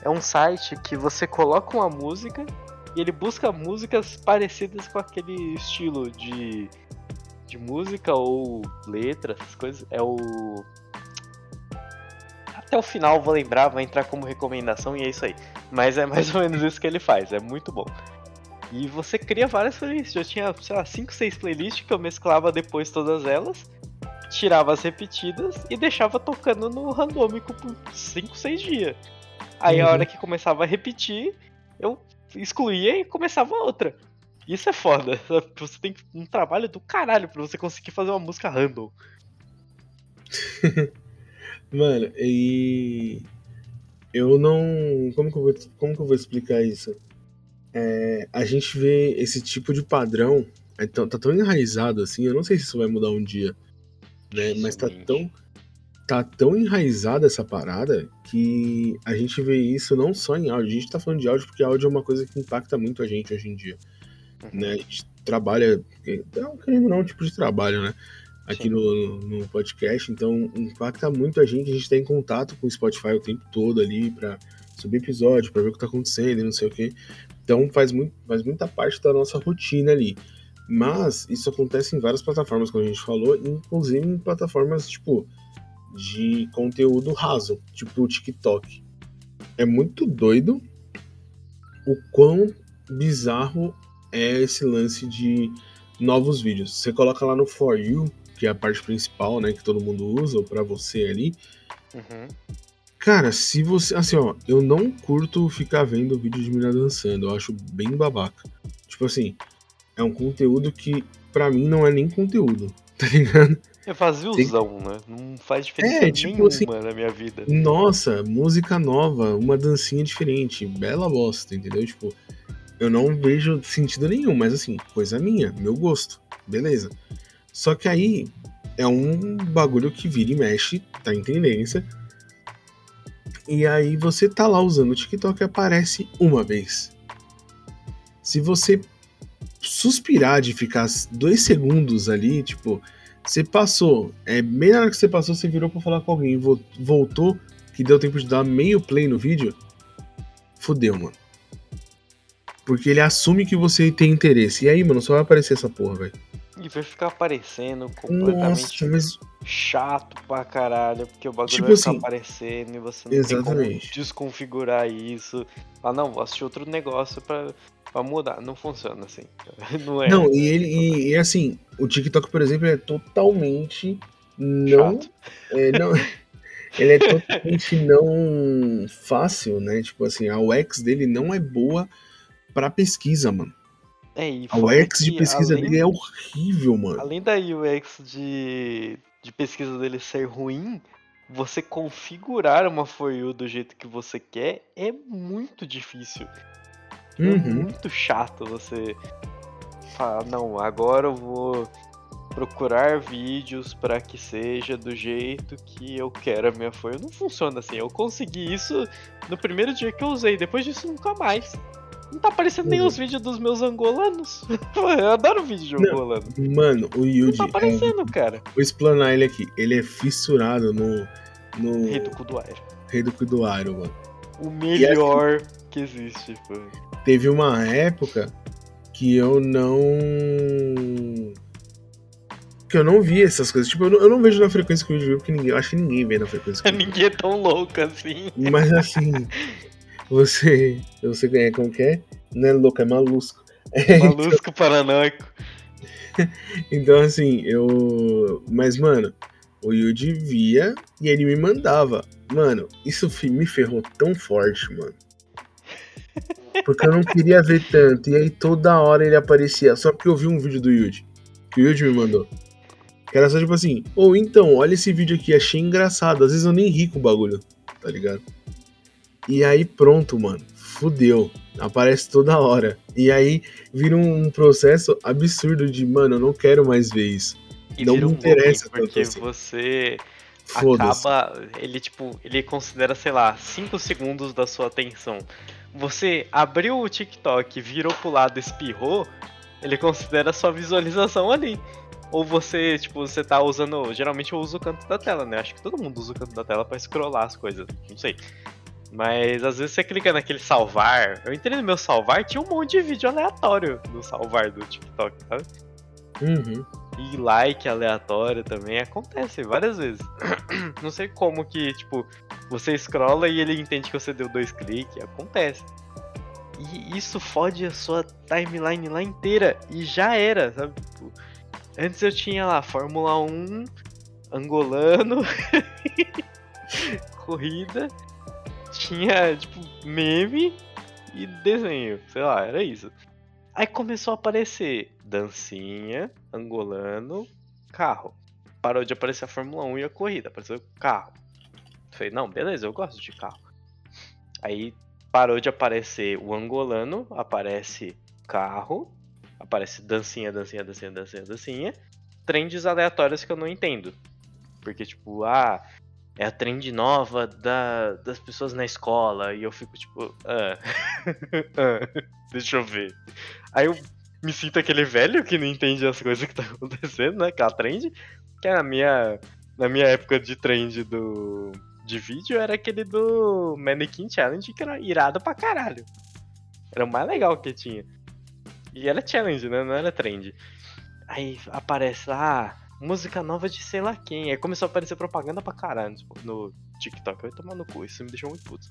É um site que você coloca uma música e ele busca músicas parecidas com aquele estilo de, de música ou letra, essas coisas. É o. Até o final vou lembrar, vai entrar como recomendação e é isso aí. Mas é mais ou menos isso que ele faz, é muito bom. E você cria várias playlists. Eu tinha, sei lá, 5, 6 playlists que eu mesclava depois todas elas, tirava as repetidas e deixava tocando no randômico por 5, 6 dias. Aí a Uhum. hora que começava a repetir, eu excluía e começava outra. Isso é foda. (laughs) Você tem um trabalho do caralho pra você conseguir fazer uma música random. (laughs) Mano, e eu não. Como que eu vou, como que eu vou explicar isso? É, a gente vê esse tipo de padrão, é tão- tá tão enraizado assim, eu não sei se isso vai mudar um dia, né? Mas tá tão, tá tão enraizada essa parada que a gente vê isso não só em áudio. A gente tá falando de áudio porque áudio é uma coisa que impacta muito a gente hoje em dia. Né? A gente trabalha, é um, querendo não, um tipo de trabalho, né? Aqui no, no podcast, então impacta muito a gente, a gente tá em contato com o Spotify o tempo todo ali pra subir episódio, pra ver o que tá acontecendo e não sei o que. Então faz, muito, faz muita parte da nossa rotina ali. Mas isso acontece em várias plataformas, como a gente falou, inclusive em plataformas tipo de conteúdo raso, tipo o TikTok. É muito doido o quão bizarro é esse lance de novos vídeos. Você coloca lá no For You, que é a parte principal, né, que todo mundo usa, ou pra você ali. Uhum. Cara, se você. Assim, ó, eu não curto ficar vendo vídeo de menina dançando, eu acho bem babaca. Tipo assim, é um conteúdo que pra mim não é nem conteúdo, (laughs) tá ligado? É vaziozão, né? Não faz diferença É, tipo nenhuma assim- na minha vida. Nossa, música nova, uma dancinha diferente, bela bosta, entendeu? Tipo, eu não vejo sentido nenhum, mas assim, coisa minha, meu gosto, beleza. Só que aí é um bagulho que vira e mexe, tá em tendência. E aí você tá lá usando o TikTok e aparece uma vez. Se você suspirar de ficar dois segundos ali, tipo, você passou, é na hora que você passou, você virou pra falar com alguém, vo- voltou, que deu tempo de dar meio play no vídeo, fudeu, mano. Porque ele assume que você tem interesse. E aí, mano, só vai aparecer essa porra, velho. E vai ficar aparecendo completamente Nossa, mas chato pra caralho, porque o bagulho Tipo vai ficar assim, aparecendo e você não tem exatamente. como desconfigurar isso. Ah, não, vou assistir outro negócio pra, pra mudar. Não funciona assim. (laughs) Não é. Não, e ele e, e, assim, o TikTok, por exemplo, é totalmente não, é, não (laughs) ele é totalmente não fácil, né? Tipo assim, a UX dele não é boa pra pesquisa, mano. É, e A UX de pesquisa além, dele é horrível, mano. além da UX de, de pesquisa dele ser ruim, você configurar uma For You do jeito que você quer é muito difícil. É Uhum. muito chato você falar, não, agora eu vou procurar vídeos para que seja do jeito que eu quero a minha For You. Não funciona assim. Eu consegui isso no primeiro dia que eu usei, depois disso nunca mais. Não tá aparecendo nem Uhum. os vídeos dos meus angolanos. (laughs) eu adoro vídeo de Não, angolano. Mano, o Não Yuji, tá é, aparecendo, cara. vou explanar ele aqui. Ele é fissurado no, no Rei do Kuduairo. Rei do Cuidoaro, mano. O melhor que existe, pô. Teve uma época que eu não. Que eu não via essas coisas. Tipo, eu não, eu não vejo na frequência que o vídeo vê, porque ninguém, eu acho que ninguém vê na frequência que (laughs) Ninguém é tão louco assim. Mas assim, (laughs) você. Você ganha como que é? Não é louco, é malusco. (laughs) Malusco paranoico. (laughs) Então, assim, eu. Mas, mano, o Yuji via e ele me mandava. Mano, isso me ferrou tão forte, mano. Porque eu não queria ver tanto. E aí toda hora ele aparecia. Só porque eu vi um vídeo do Yuji. Que o Yuji me mandou. Que era só tipo assim, ou então, olha esse vídeo aqui, achei engraçado. Às vezes eu nem ri com o bagulho, tá ligado? E aí pronto, mano. Fudeu. Aparece toda hora. E aí vira um processo absurdo de, mano, eu não quero mais ver isso. E Não me um interessa looping, porque assim. você acaba. Ele, tipo, ele considera, sei lá, 5 segundos da sua atenção. Você abriu o TikTok, virou pro lado, espirrou, ele considera a sua visualização ali. Ou você, tipo, você tá usando. Geralmente eu uso o canto da tela, né? Acho que todo mundo usa o canto da tela pra scrollar as coisas. Não sei. Mas às vezes você clica naquele salvar. Eu entrei no meu salvar, tinha um monte de vídeo aleatório no salvar do TikTok, sabe? Uhum. E like aleatório também acontece várias vezes. (clears throat) Não sei como que, tipo, você scrolla e ele entende que você deu dois cliques. Acontece. E isso fode a sua timeline lá inteira. E já era, sabe? Tipo, antes eu tinha lá Fórmula 1, angolano, (laughs) corrida, tinha, tipo, meme e desenho. Sei lá, era isso. Aí começou a aparecer dancinha, angolano, carro. Parou de aparecer a Fórmula 1 e a corrida, apareceu carro. Falei, não, beleza, eu gosto de carro. Aí parou de aparecer o angolano, aparece carro, aparece dancinha, dancinha, dancinha, dancinha, dancinha. Trends aleatórias que eu não entendo. Porque, tipo, ah, é a trend nova da, das pessoas na escola. E eu fico, tipo, ah, (laughs) ah, deixa eu ver. Aí eu me sinto aquele velho que não entende as coisas que tá acontecendo, né? Aquela trend. Que na minha, na minha época de trend do, de vídeo era aquele do Mannequin Challenge, que era irado pra caralho. Era o mais legal que tinha. E era challenge, né? Não era trend. Aí aparece lá, ah, música nova de sei lá quem. Aí começou a aparecer propaganda pra caralho no TikTok. Eu ia tomar no cu, isso me deixou muito puto.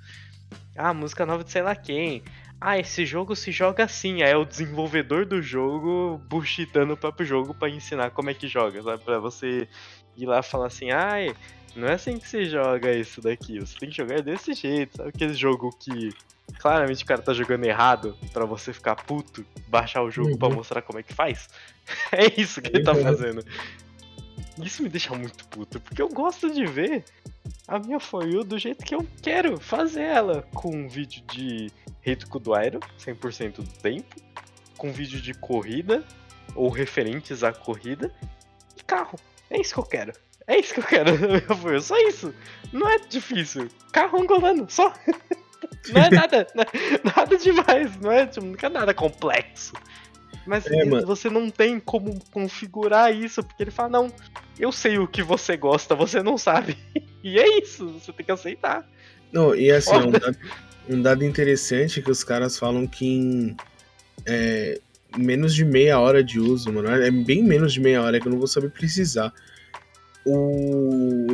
Ah, música nova de sei lá quem. Ah, esse jogo se joga assim. Aí é o desenvolvedor do jogo bullshitando o próprio jogo pra ensinar como é que joga, sabe? Pra você ir lá e falar assim, ai, não é assim que se joga isso daqui. Você tem que jogar desse jeito, sabe? Aquele jogo que claramente o cara tá jogando errado pra você ficar puto, baixar o jogo Uhum. pra mostrar como é que faz. (laughs) É isso que ele tá Uhum. fazendo. Isso me deixa muito puto, porque eu gosto de ver a minha For You do jeito que eu quero fazer ela. Com um vídeo de Rito Kuduairo, 100% do tempo. Com vídeo de corrida, ou referentes à corrida. E carro. É isso que eu quero. É isso que eu quero (laughs) You. Só isso. Não é difícil. Carro angolano, só. (laughs) Não é nada, (laughs) nada demais, não é, tipo, não é nada complexo. Mas É, você não tem como configurar isso, porque ele fala, não, eu sei o que você gosta, você não sabe. (laughs) E é isso, você tem que aceitar. Não, e assim, Foda. um dado, um dado interessante é que os caras falam que em, é, menos de meia hora de uso, mano. É bem menos de meia hora que eu não vou saber precisar. O,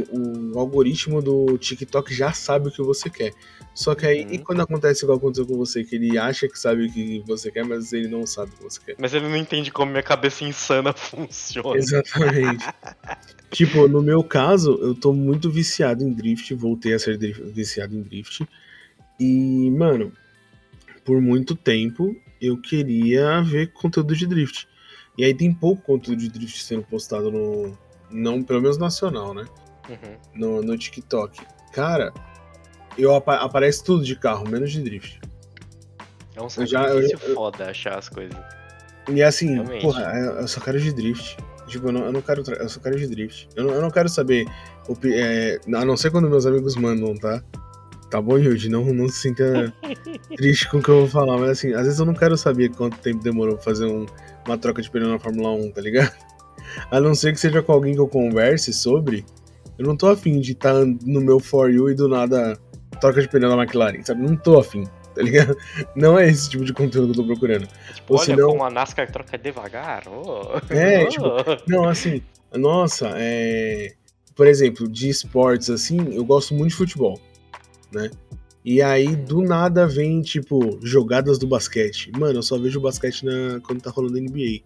o algoritmo do TikTok já sabe o que você quer. Só que aí, Uhum. e quando acontece igual aconteceu com você, que ele acha que sabe o que você quer, mas ele não sabe o que você quer. Mas ele não entende como minha cabeça insana (laughs) funciona. Exatamente. tipo, no meu caso, eu tô muito viciado em drift, voltei a ser viciado em drift. E, mano, por muito tempo eu queria ver conteúdo de drift. E aí tem pouco conteúdo de drift sendo postado no. Não, pelo menos nacional, né? Uhum. No, no TikTok. Cara, eu apa- aparece tudo de carro, menos de drift. É um Eu já- eu- sacrifício foda achar as coisas. E assim, Realmente. porra, eu eu só quero de drift. Tipo, eu não, eu não quero. Eu só quero de drift. Eu não, eu não quero saber. é, a não ser quando meus amigos mandam, tá? Tá bom, Yuji? Não, não se sinta (laughs) triste com o que eu vou falar, mas assim, às vezes eu não quero saber quanto tempo demorou pra fazer um- uma troca de pneu na Fórmula 1, tá ligado? (laughs) A não ser que seja com alguém que eu converse sobre, eu não tô afim de estar no meu For You e do nada troca de pneu na McLaren, sabe? Não tô afim, tá ligado? (laughs) Não é esse tipo de conteúdo que eu tô procurando. Tipo, Ou olha senão- como a NASCAR troca devagar. oh. É, Oh. (laughs) tipo, Não, assim, nossa, é. Por exemplo, de esportes, assim, eu gosto muito de futebol, né? E aí, do nada, vem, tipo, jogadas do basquete. Mano, eu só vejo basquete na... quando tá rolando NBA.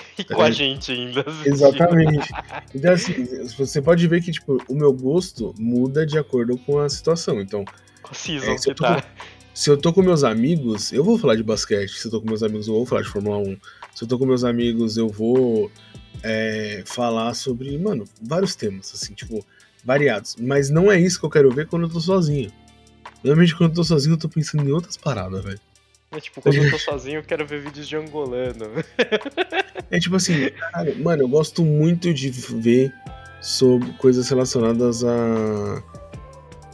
(laughs) E com a gente ainda. assistindo. Exatamente. Então, assim, você pode ver que, tipo, o meu gosto muda de acordo com a situação. Então, Com a season É, se eu tá. se eu tô com meus amigos, eu vou falar de basquete. Se eu tô com meus amigos, eu vou falar de Fórmula 1. Se eu tô com meus amigos, eu vou é, falar sobre, mano, vários temas, assim, tipo, variados. Mas não é isso que eu quero ver quando eu tô sozinho. Normalmente, quando eu tô sozinho, eu tô pensando em outras paradas, velho. É, tipo, quando eu tô (laughs) sozinho, eu quero ver vídeos de angolano. É tipo assim, caralho, mano, eu gosto muito de ver sobre coisas relacionadas a,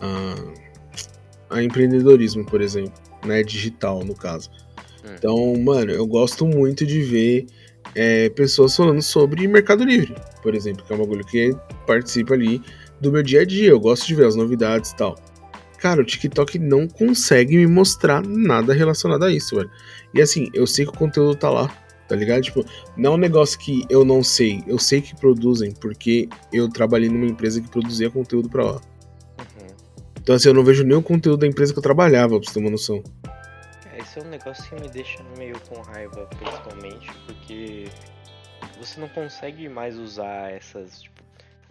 a, a empreendedorismo, por exemplo, né? Digital, no caso. Hum. Então, mano, eu gosto muito de ver é, pessoas falando sobre Mercado Livre, por exemplo, que é um bagulho que participa ali do meu dia a dia. Eu gosto de ver as novidades e tal. Cara, o TikTok não consegue me mostrar nada relacionado a isso, velho. E assim, eu sei que o conteúdo tá lá, tá ligado? Tipo, não é um negócio que eu não sei. Eu sei que produzem, porque eu trabalhei numa empresa que produzia conteúdo pra lá. Uhum. Então, assim, eu não vejo nem o conteúdo da empresa que eu trabalhava, pra você ter uma noção. É, Esse é um negócio que me deixa meio com raiva, principalmente, porque você não consegue mais usar essas. Tipo,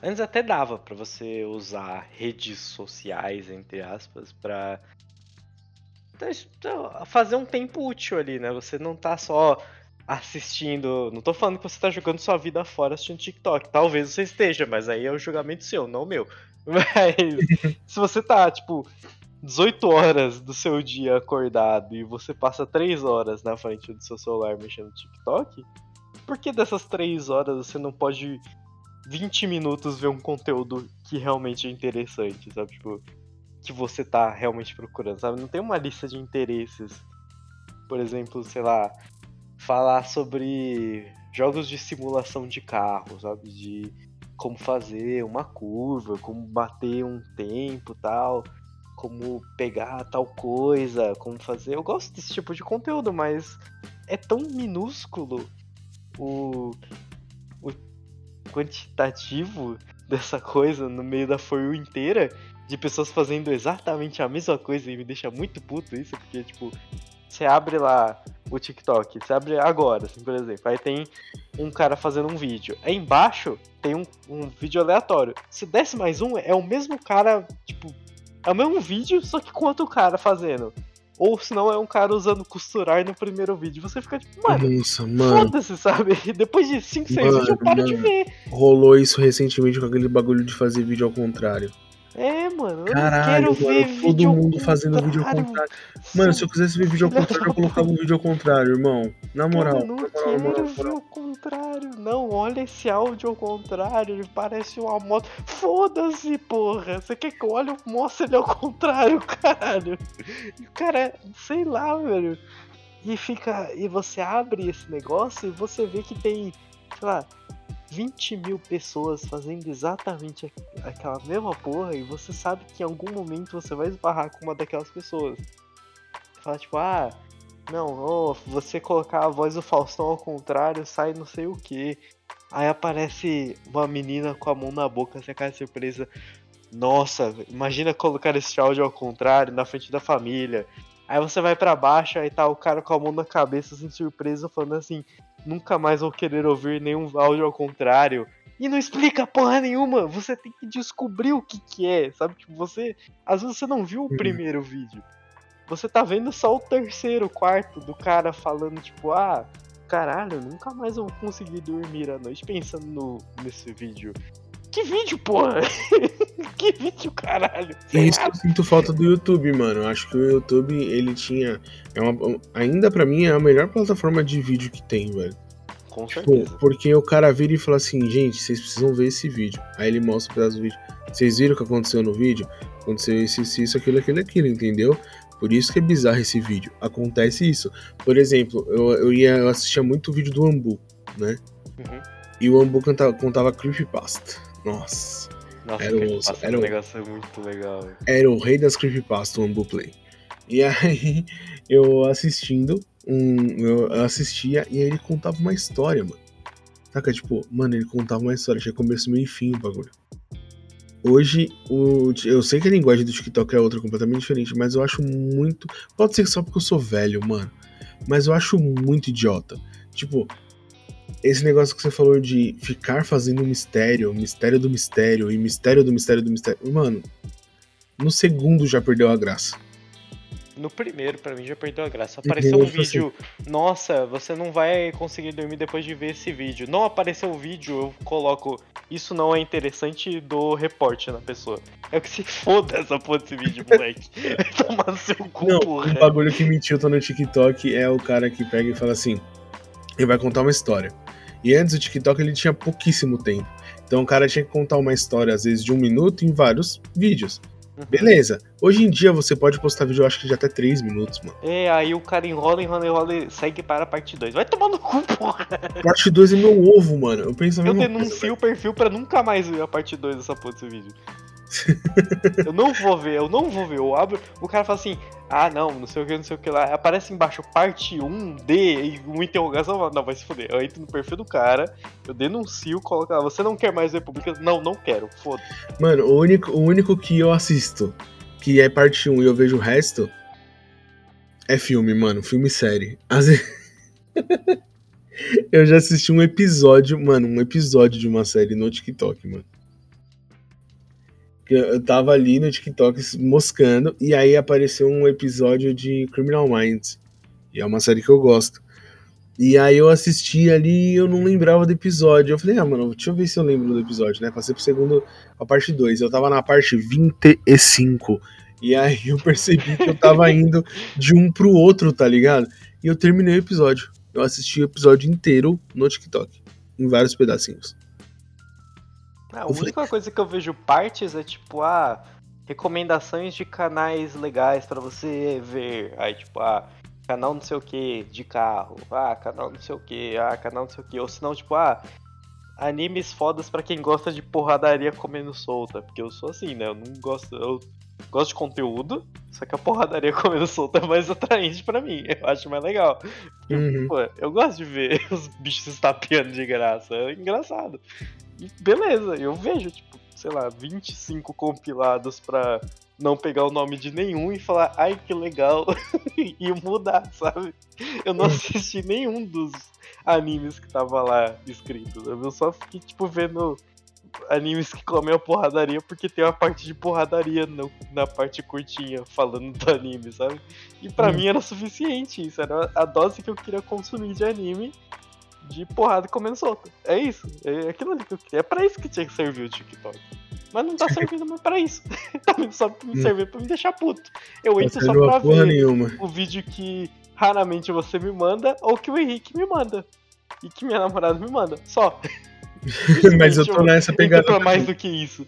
antes até dava pra você usar redes sociais, entre aspas, pra então, então, fazer um tempo útil ali, né? Você não tá só assistindo. Não tô falando que você tá jogando sua vida fora assistindo TikTok. Talvez você esteja, mas aí é o julgamento seu, não meu. (laughs) Mas (laughs) se você tá, tipo, 18 horas do seu dia acordado e você passa 3 horas na frente do seu celular mexendo no TikTok, por que dessas 3 horas você não pode 20 minutos ver um conteúdo que realmente é interessante, sabe? Tipo, que você tá realmente procurando, sabe? Não tem uma lista de interesses. Por exemplo, sei lá, falar sobre jogos de simulação de carro, sabe? De como fazer uma curva, como bater um tempo tal como pegar tal coisa, como fazer. Eu gosto desse tipo de conteúdo, mas é tão minúsculo o, o quantitativo dessa coisa no meio da For inteira, de pessoas fazendo exatamente a mesma coisa e me deixa muito puto isso, porque, tipo, você abre lá o TikTok, você abre agora, assim, por exemplo, aí tem um cara fazendo um vídeo. Aí embaixo tem um, um vídeo aleatório. Se desce mais um, é o mesmo cara, tipo, é o mesmo vídeo, só que com outro cara fazendo. Ou senão é um cara usando costurar no primeiro vídeo. Você fica tipo, mano, Nossa, mano. foda-se, sabe? (laughs) Depois de 5, 6 Mano, vídeos eu paro de mano. ver. Rolou isso recentemente com aquele bagulho de fazer vídeo ao contrário. É, mano, eu Caralho, mano, ver todo mundo fazendo vídeo ao contrário. Mano, se eu quisesse ver vídeo ao contrário, eu colocava um vídeo ao contrário, irmão. Na moral, eu não na moral, quero moral, ver ao contrário. Não, olha esse áudio ao contrário. Ele parece uma moto. Foda-se, porra. Você quer que eu olhe? Mostra ele ao contrário, (laughs) caralho. E o cara, sei lá, velho. E fica. E você abre esse negócio e você vê que tem, sei lá, 20 mil pessoas fazendo exatamente aquela mesma porra. E você sabe que em algum momento você vai esbarrar com uma daquelas pessoas. Fala tipo, ah, Não, oh, você colocar a voz do Faustão ao contrário, sai não sei o que. Aí aparece uma menina com a mão na boca, você cai surpresa. Nossa, imagina colocar esse áudio ao contrário, na frente da família. Aí você vai para baixo, aí tá o cara com a mão na cabeça, assim, surpresa, falando assim: nunca mais vou querer ouvir nenhum áudio ao contrário. E não explica porra nenhuma, você tem que descobrir o que que é, sabe? Tipo, você. Às vezes você não viu o uhum. primeiro vídeo. Você tá vendo só o terceiro, quarto do cara falando, tipo, ah, caralho, nunca mais vou conseguir dormir à noite pensando no, nesse vídeo. Que vídeo, porra? (laughs) (laughs) que vídeo, caralho? Sei Isso eu sinto falta do YouTube, mano. Eu acho que o YouTube, ele tinha. É uma, ainda para mim é a melhor plataforma de vídeo que tem, velho. Com tipo, certeza. porque o cara vira e fala assim, gente, vocês precisam ver esse vídeo. Aí ele mostra um pedaço do vídeo. Vocês viram o que aconteceu no vídeo? Aconteceu isso, isso, isso, aquilo, aquilo, aquilo, entendeu? Por isso que é bizarro esse vídeo. Acontece isso. Por exemplo, eu, eu, ia, eu assistia muito o vídeo do Ambu, né? Uhum. E o Ambu contava, contava creepypasta. Nossa. Nossa, era o, era um negócio muito legal. Era o rei das creepypasta, o Ambu Play. E aí, (laughs) eu assistindo, um, eu assistia e aí ele contava uma história, mano. Saca, tipo, mano, ele contava uma história, tinha começo, meio e fim o bagulho. Hoje, o, eu sei que a linguagem do TikTok é outra, completamente diferente, mas eu acho muito. Pode ser só porque eu sou velho, mano. Mas eu acho muito idiota. Tipo, esse negócio que você falou de ficar fazendo mistério, mistério do mistério e mistério do mistério do mistério. Mano, no segundo já perdeu a graça. No primeiro, para mim, já perdeu a graça. Apareceu um vídeo, assim. nossa, você não vai conseguir dormir depois de ver esse vídeo. Não apareceu o vídeo, eu coloco, isso não é interessante do reporte na pessoa. É o que se foda essa porra desse vídeo, moleque. (laughs) (laughs) Tomar seu cu, Não, porra. o bagulho que me tilta no TikTok é o cara que pega e fala assim, ele vai contar uma história. E antes o TikTok ele tinha pouquíssimo tempo. Então o cara tinha que contar uma história, às vezes de um minuto, em vários vídeos. Uhum. Beleza. Hoje em dia você pode postar vídeo, eu acho que de até 3 minutos, mano. É, aí o cara enrola, enrola, enrola e segue para a parte 2. Vai tomar no cu, porra. Parte 2 é meu ovo, mano. Eu penso Eu denuncio coisa, o perfil pra nunca mais ver a parte 2 dessa porra desse vídeo. Eu não vou ver, eu não vou ver. Eu abro, o cara fala assim: ah, não, não sei o que, não sei o que lá. Aparece embaixo parte 1 D e uma interrogação. Não, vai se foder. Eu entro no perfil do cara, eu denuncio, coloco lá, você não quer mais ver publica? Não, não quero, foda Mano, o único, o único que eu assisto, que é parte 1 e eu vejo o resto, é filme, mano. Filme e série. (laughs) Eu já assisti um episódio, mano, um episódio de uma série no TikTok, mano eu tava ali no TikTok moscando e aí apareceu um episódio de Criminal Minds. E é uma série que eu gosto. E aí eu assisti ali e eu não lembrava do episódio. Eu falei, ah, mano, deixa eu ver se eu lembro do episódio, né? Passei pro segundo, a parte 2. Eu tava na parte 25. E aí eu percebi que eu tava (laughs) indo de um pro outro, tá ligado? E eu terminei o episódio. Eu assisti o episódio inteiro no TikTok, em vários pedacinhos. A única coisa que eu vejo partes é tipo, ah, recomendações de canais legais para você ver. Aí, tipo, ah, canal não sei o que de carro, ah, canal não sei o que, ah, canal não sei o que. Ou senão, tipo, ah, animes fodas para quem gosta de porradaria comendo solta. Porque eu sou assim, né? Eu não gosto. Eu gosto de conteúdo, só que a porradaria (laughs) comendo solta é mais atraente para mim. Eu acho mais legal. Uhum. Pô, eu gosto de ver (laughs) os bichos estapeando de graça. É engraçado. E beleza, eu vejo, tipo, sei lá, 25 compilados pra não pegar o nome de nenhum e falar, ai que legal, (laughs) e mudar, sabe? Eu não assisti nenhum dos animes que tava lá escrito. Eu só fiquei, tipo, vendo animes que comem a porradaria porque tem uma parte de porradaria no, na parte curtinha falando do anime, sabe? E para hum. mim era suficiente isso, era a dose que eu queria consumir de anime de porrada comendo solta. É isso. É aquilo ali que eu queria. É pra isso que tinha que servir o TikTok. Mas não tá (laughs) servindo mais pra isso. (laughs) tá só pra me hum. servir pra me deixar puto. Eu entro só pra ver nenhuma. o vídeo que raramente você me manda ou que o Henrique me manda. E que minha namorada me manda. Só. (laughs) Mas eu tô nessa pegada. Pra mais do que isso.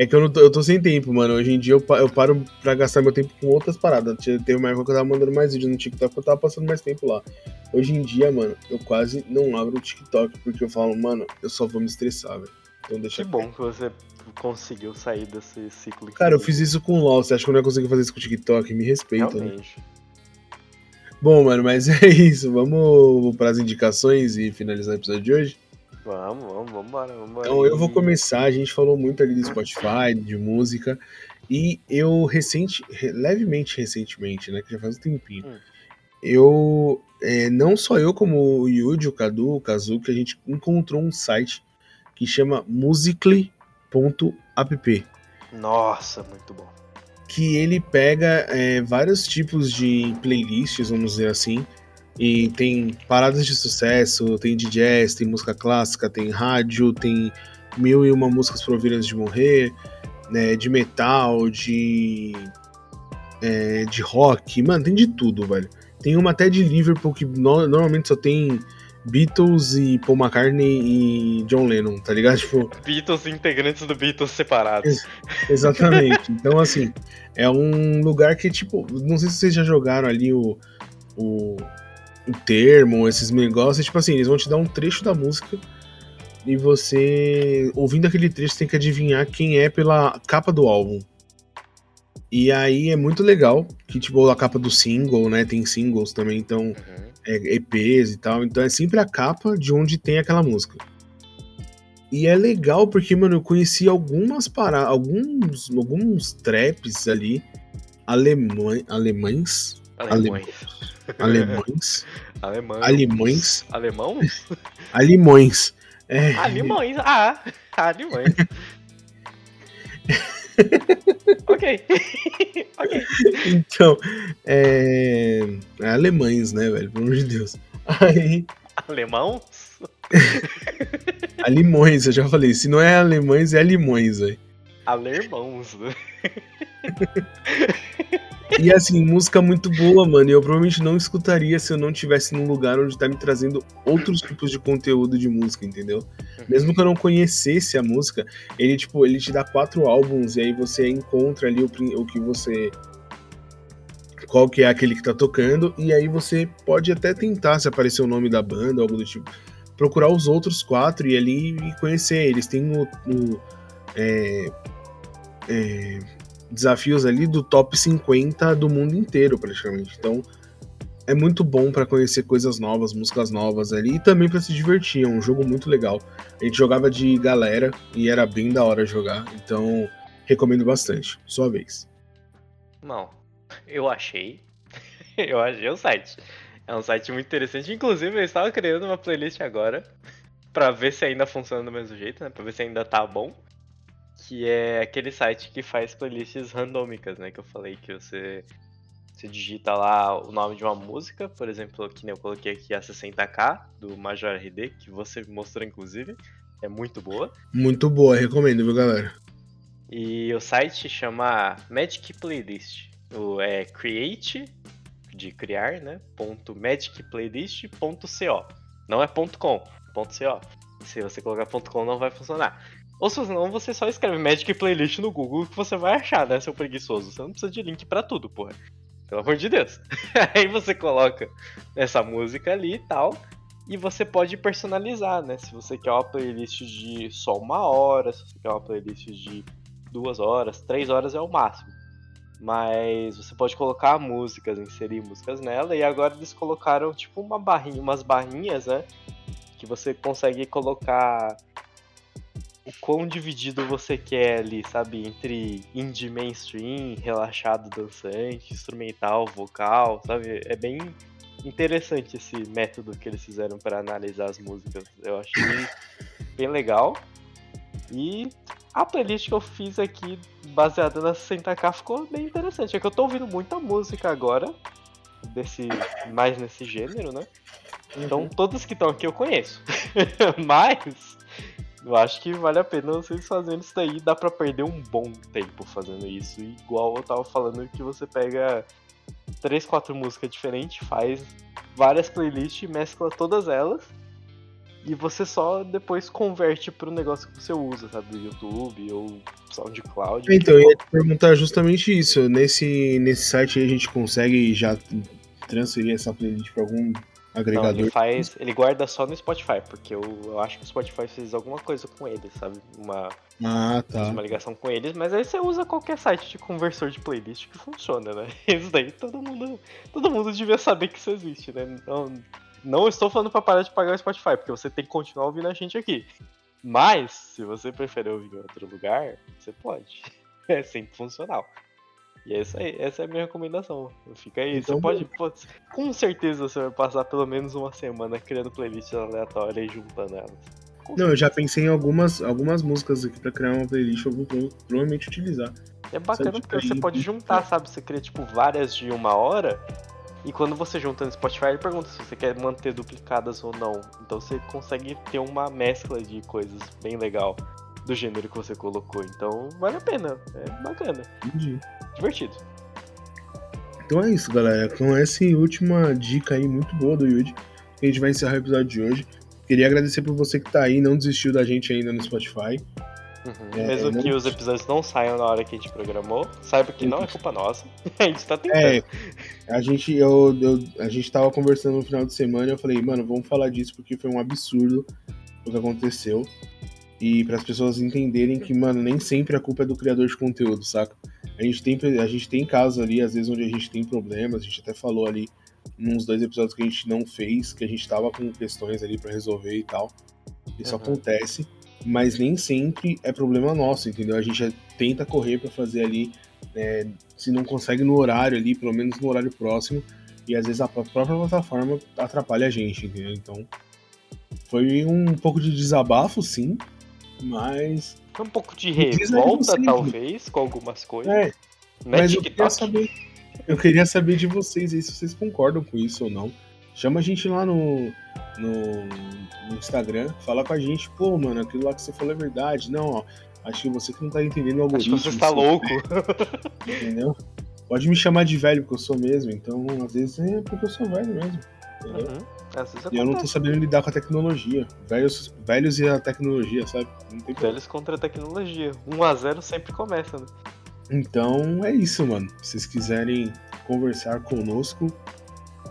É que eu, não tô, eu tô sem tempo, mano. Hoje em dia eu, eu paro pra gastar meu tempo com outras paradas. Teve uma época que eu tava mandando mais vídeos no TikTok, eu tava passando mais tempo lá. Hoje em dia, mano, eu quase não abro o TikTok porque eu falo, mano, eu só vou me estressar, velho. Então deixa Que bom que você conseguiu sair desse ciclo. Cara, eu fiz isso com o LOL. Você acha que eu não ia conseguir fazer isso com o TikTok? Me respeita, né? Realmente. né? Bom, mano, mas (laughs) é isso. Vamos para as indicações e finalizar o episódio de hoje? Vamos, vamos, vamos embora, vamos embora. Então eu vou começar. A gente falou muito ali do Spotify, de música. E eu recente, levemente recentemente, né? Que já faz um tempinho. Hum. Eu. É, não só eu, como o Yuji, o Cadu, o Kazu, que a gente encontrou um site que chama musically.app. Nossa, muito bom. Que ele pega é, vários tipos de playlists, vamos dizer assim, e tem paradas de sucesso, tem de jazz, tem música clássica, tem rádio, tem mil e uma músicas antes de morrer, né, de metal, de é, de rock, mano, tem de tudo, velho. Tem uma até de Liverpool que no, normalmente só tem Beatles e Paul McCartney e John Lennon, tá ligado? (laughs) Tipo, Beatles integrantes do Beatles separados. Ex exatamente. então, assim, é um lugar que, tipo, não sei se vocês já jogaram ali o, o, o termo, esses negócios, tipo assim, eles vão te dar um trecho da música e você, ouvindo aquele trecho, tem que adivinhar quem é pela capa do álbum. E aí é muito legal, que tipo, a capa do single, né? Tem singles também, então uhum. é, EPs e tal. Então é sempre a capa de onde tem aquela música. E é legal porque, mano, eu conheci algumas paradas, alguns, alguns traps ali alemã, alemães. Alemães. Alemães. (laughs) Alemães. Alemães. Alemãos? (laughs) Alemães. É. Alemães. Ah, alemães. (laughs) ok. ok. Então, é... é. Alemães, né, velho? Pelo amor de Deus. Aí. Alemãos? Alemões, eu já falei. Se não é alemães, é alemões, velho. Alemãos, né? E assim, música muito boa, mano. E eu provavelmente não escutaria se eu não tivesse num lugar onde tá me trazendo outros tipos de conteúdo de música, entendeu? Uhum. Mesmo que eu não conhecesse a música, ele, tipo, ele te dá quatro álbuns e aí você encontra ali o, o que você. Qual que é aquele que tá tocando, e aí você pode até tentar, se aparecer o nome da banda, algo do tipo, procurar os outros quatro e ali e conhecer. Eles têm o. o é, é, desafios ali do top 50 do mundo inteiro, praticamente. Então, é muito bom para conhecer coisas novas, músicas novas ali e também para se divertir. É um jogo muito legal. A gente jogava de galera e era bem da hora jogar, então recomendo bastante. Sua vez. Não, eu achei. (laughs) eu achei o site. É um site muito interessante. Inclusive, eu estava criando uma playlist agora para ver se ainda funciona do mesmo jeito, né? Para ver se ainda tá bom que é aquele site que faz playlists randômicas, né? Que eu falei que você, você digita lá o nome de uma música, por exemplo, que nem eu coloquei aqui a 60k do Major RD, que você mostrou inclusive, é muito boa. Muito boa, recomendo, viu, galera? E o site chama Magic Playlist. O é create de criar, né? Ponto magicplaylist.co. Não é ponto .com, ponto .co. Se você colocar ponto .com não vai funcionar. Ou se não, você só escreve Magic Playlist no Google que você vai achar, né, seu preguiçoso. Você não precisa de link para tudo, porra. Pelo amor de Deus. (laughs) Aí você coloca essa música ali e tal. E você pode personalizar, né? Se você quer uma playlist de só uma hora, se você quer uma playlist de duas horas, três horas é o máximo. Mas você pode colocar músicas, inserir músicas nela. E agora eles colocaram tipo uma barrinha, umas barrinhas, né? Que você consegue colocar o quão dividido você quer ali, sabe? Entre indie mainstream, relaxado, dançante, instrumental, vocal, sabe? É bem interessante esse método que eles fizeram para analisar as músicas. Eu achei (laughs) bem legal. E a playlist que eu fiz aqui, baseada na 60k, ficou bem interessante. É que eu tô ouvindo muita música agora, desse mais nesse gênero, né? Então, uhum. todas que estão aqui eu conheço. (laughs) Mas eu acho que vale a pena vocês fazendo isso daí. Dá pra perder um bom tempo fazendo isso. Igual eu tava falando que você pega três, quatro músicas diferentes, faz várias playlists, mescla todas elas. E você só depois converte pro negócio que você usa, sabe? Do YouTube ou SoundCloud. Então, eu ia te perguntar justamente isso. Nesse, nesse site aí a gente consegue já transferir essa playlist pra algum agregador. Não, ele faz. Ele guarda só no Spotify, porque eu, eu acho que o Spotify fez alguma coisa com ele, sabe? Uma, Ah, tá. uma ligação com eles, mas aí você usa qualquer site de conversor de playlist que funciona, né? (laughs) Isso daí todo mundo. Todo mundo devia saber que isso existe, né? Não, não estou falando pra parar de pagar o Spotify, porque você tem que continuar ouvindo a gente aqui. Mas, se você preferir ouvir em outro lugar, você pode. (laughs) É sempre funcional. E é isso aí, essa é a minha recomendação. Fica aí, Então, você pode, com certeza você vai passar pelo menos uma semana criando playlists aleatórias e juntando elas. Com Não, eu já pensei em algumas, algumas músicas aqui pra criar uma playlist, eu vou pro- provavelmente utilizar. É bacana Sabe, porque tipo, você aí- pode juntar, sabe? Você cria tipo várias de uma hora. E quando você junta no Spotify, ele pergunta se você quer manter duplicadas ou não. Então você consegue ter uma mescla de coisas bem legal do gênero que você colocou. Então vale a pena. É bacana. Entendi. Divertido. Então é isso, galera. Com essa última dica aí muito boa do Yuji, a gente vai encerrar o episódio de hoje. Queria agradecer por você que tá aí, não desistiu da gente ainda no Spotify. Uhum. É, Mesmo não- que os episódios não saiam na hora que a gente programou, saiba que não é culpa nossa. (laughs) A gente tá tentando. É, a gente, eu, eu- a gente tava conversando no final de semana e eu falei, mano, vamos falar disso porque foi um absurdo o que aconteceu. E para as pessoas entenderem que, mano, nem sempre a culpa é do criador de conteúdo, saca? A gente tem, a gente tem casos ali, às vezes, onde a gente tem problemas, a gente até falou ali nos dois episódios que a gente não fez, que a gente tava com questões ali para resolver e tal. Isso Uhum. acontece, mas nem sempre é problema nosso, entendeu? A gente tenta correr para fazer ali, é, se não consegue no horário ali, pelo menos no horário próximo, e às vezes a pró- própria plataforma atrapalha a gente, entendeu? Então, foi um pouco de desabafo, sim, mas. Um pouco de revolta, talvez, com algumas coisas. É, Não é mas eu queria saber. Eu queria saber de vocês aí se vocês concordam com isso ou não. Chama a gente lá no, no, no Instagram, fala com a gente, pô, mano, aquilo lá que você falou é verdade. Não, ó, acho que você que não tá entendendo o Acho algoritmo. que você está você- louco. Entendeu? Pode me chamar de velho, porque eu sou mesmo. Então, às vezes é porque eu sou velho mesmo. Uhum. Às vezes E eu não tô sabendo lidar com a tecnologia. Velhos, velhos e a tecnologia, sabe? Não tem problema. Velhos contra a tecnologia. 1x0 sempre começa, né? Então é isso, mano. Se vocês quiserem conversar conosco,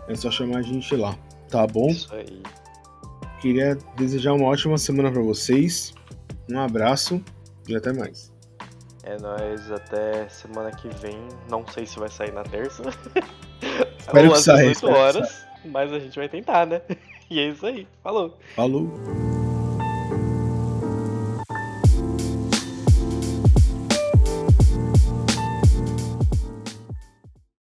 é só chamar a gente lá. Tá bom? Isso aí. Queria desejar uma ótima semana pra vocês. Um abraço e até mais. É nóis, até semana que vem. Não sei se vai sair na terça. Espero Ou que às saia, 18 espero que horas. Mas a gente vai tentar, né? (laughs) E é isso aí. Falou. Falou!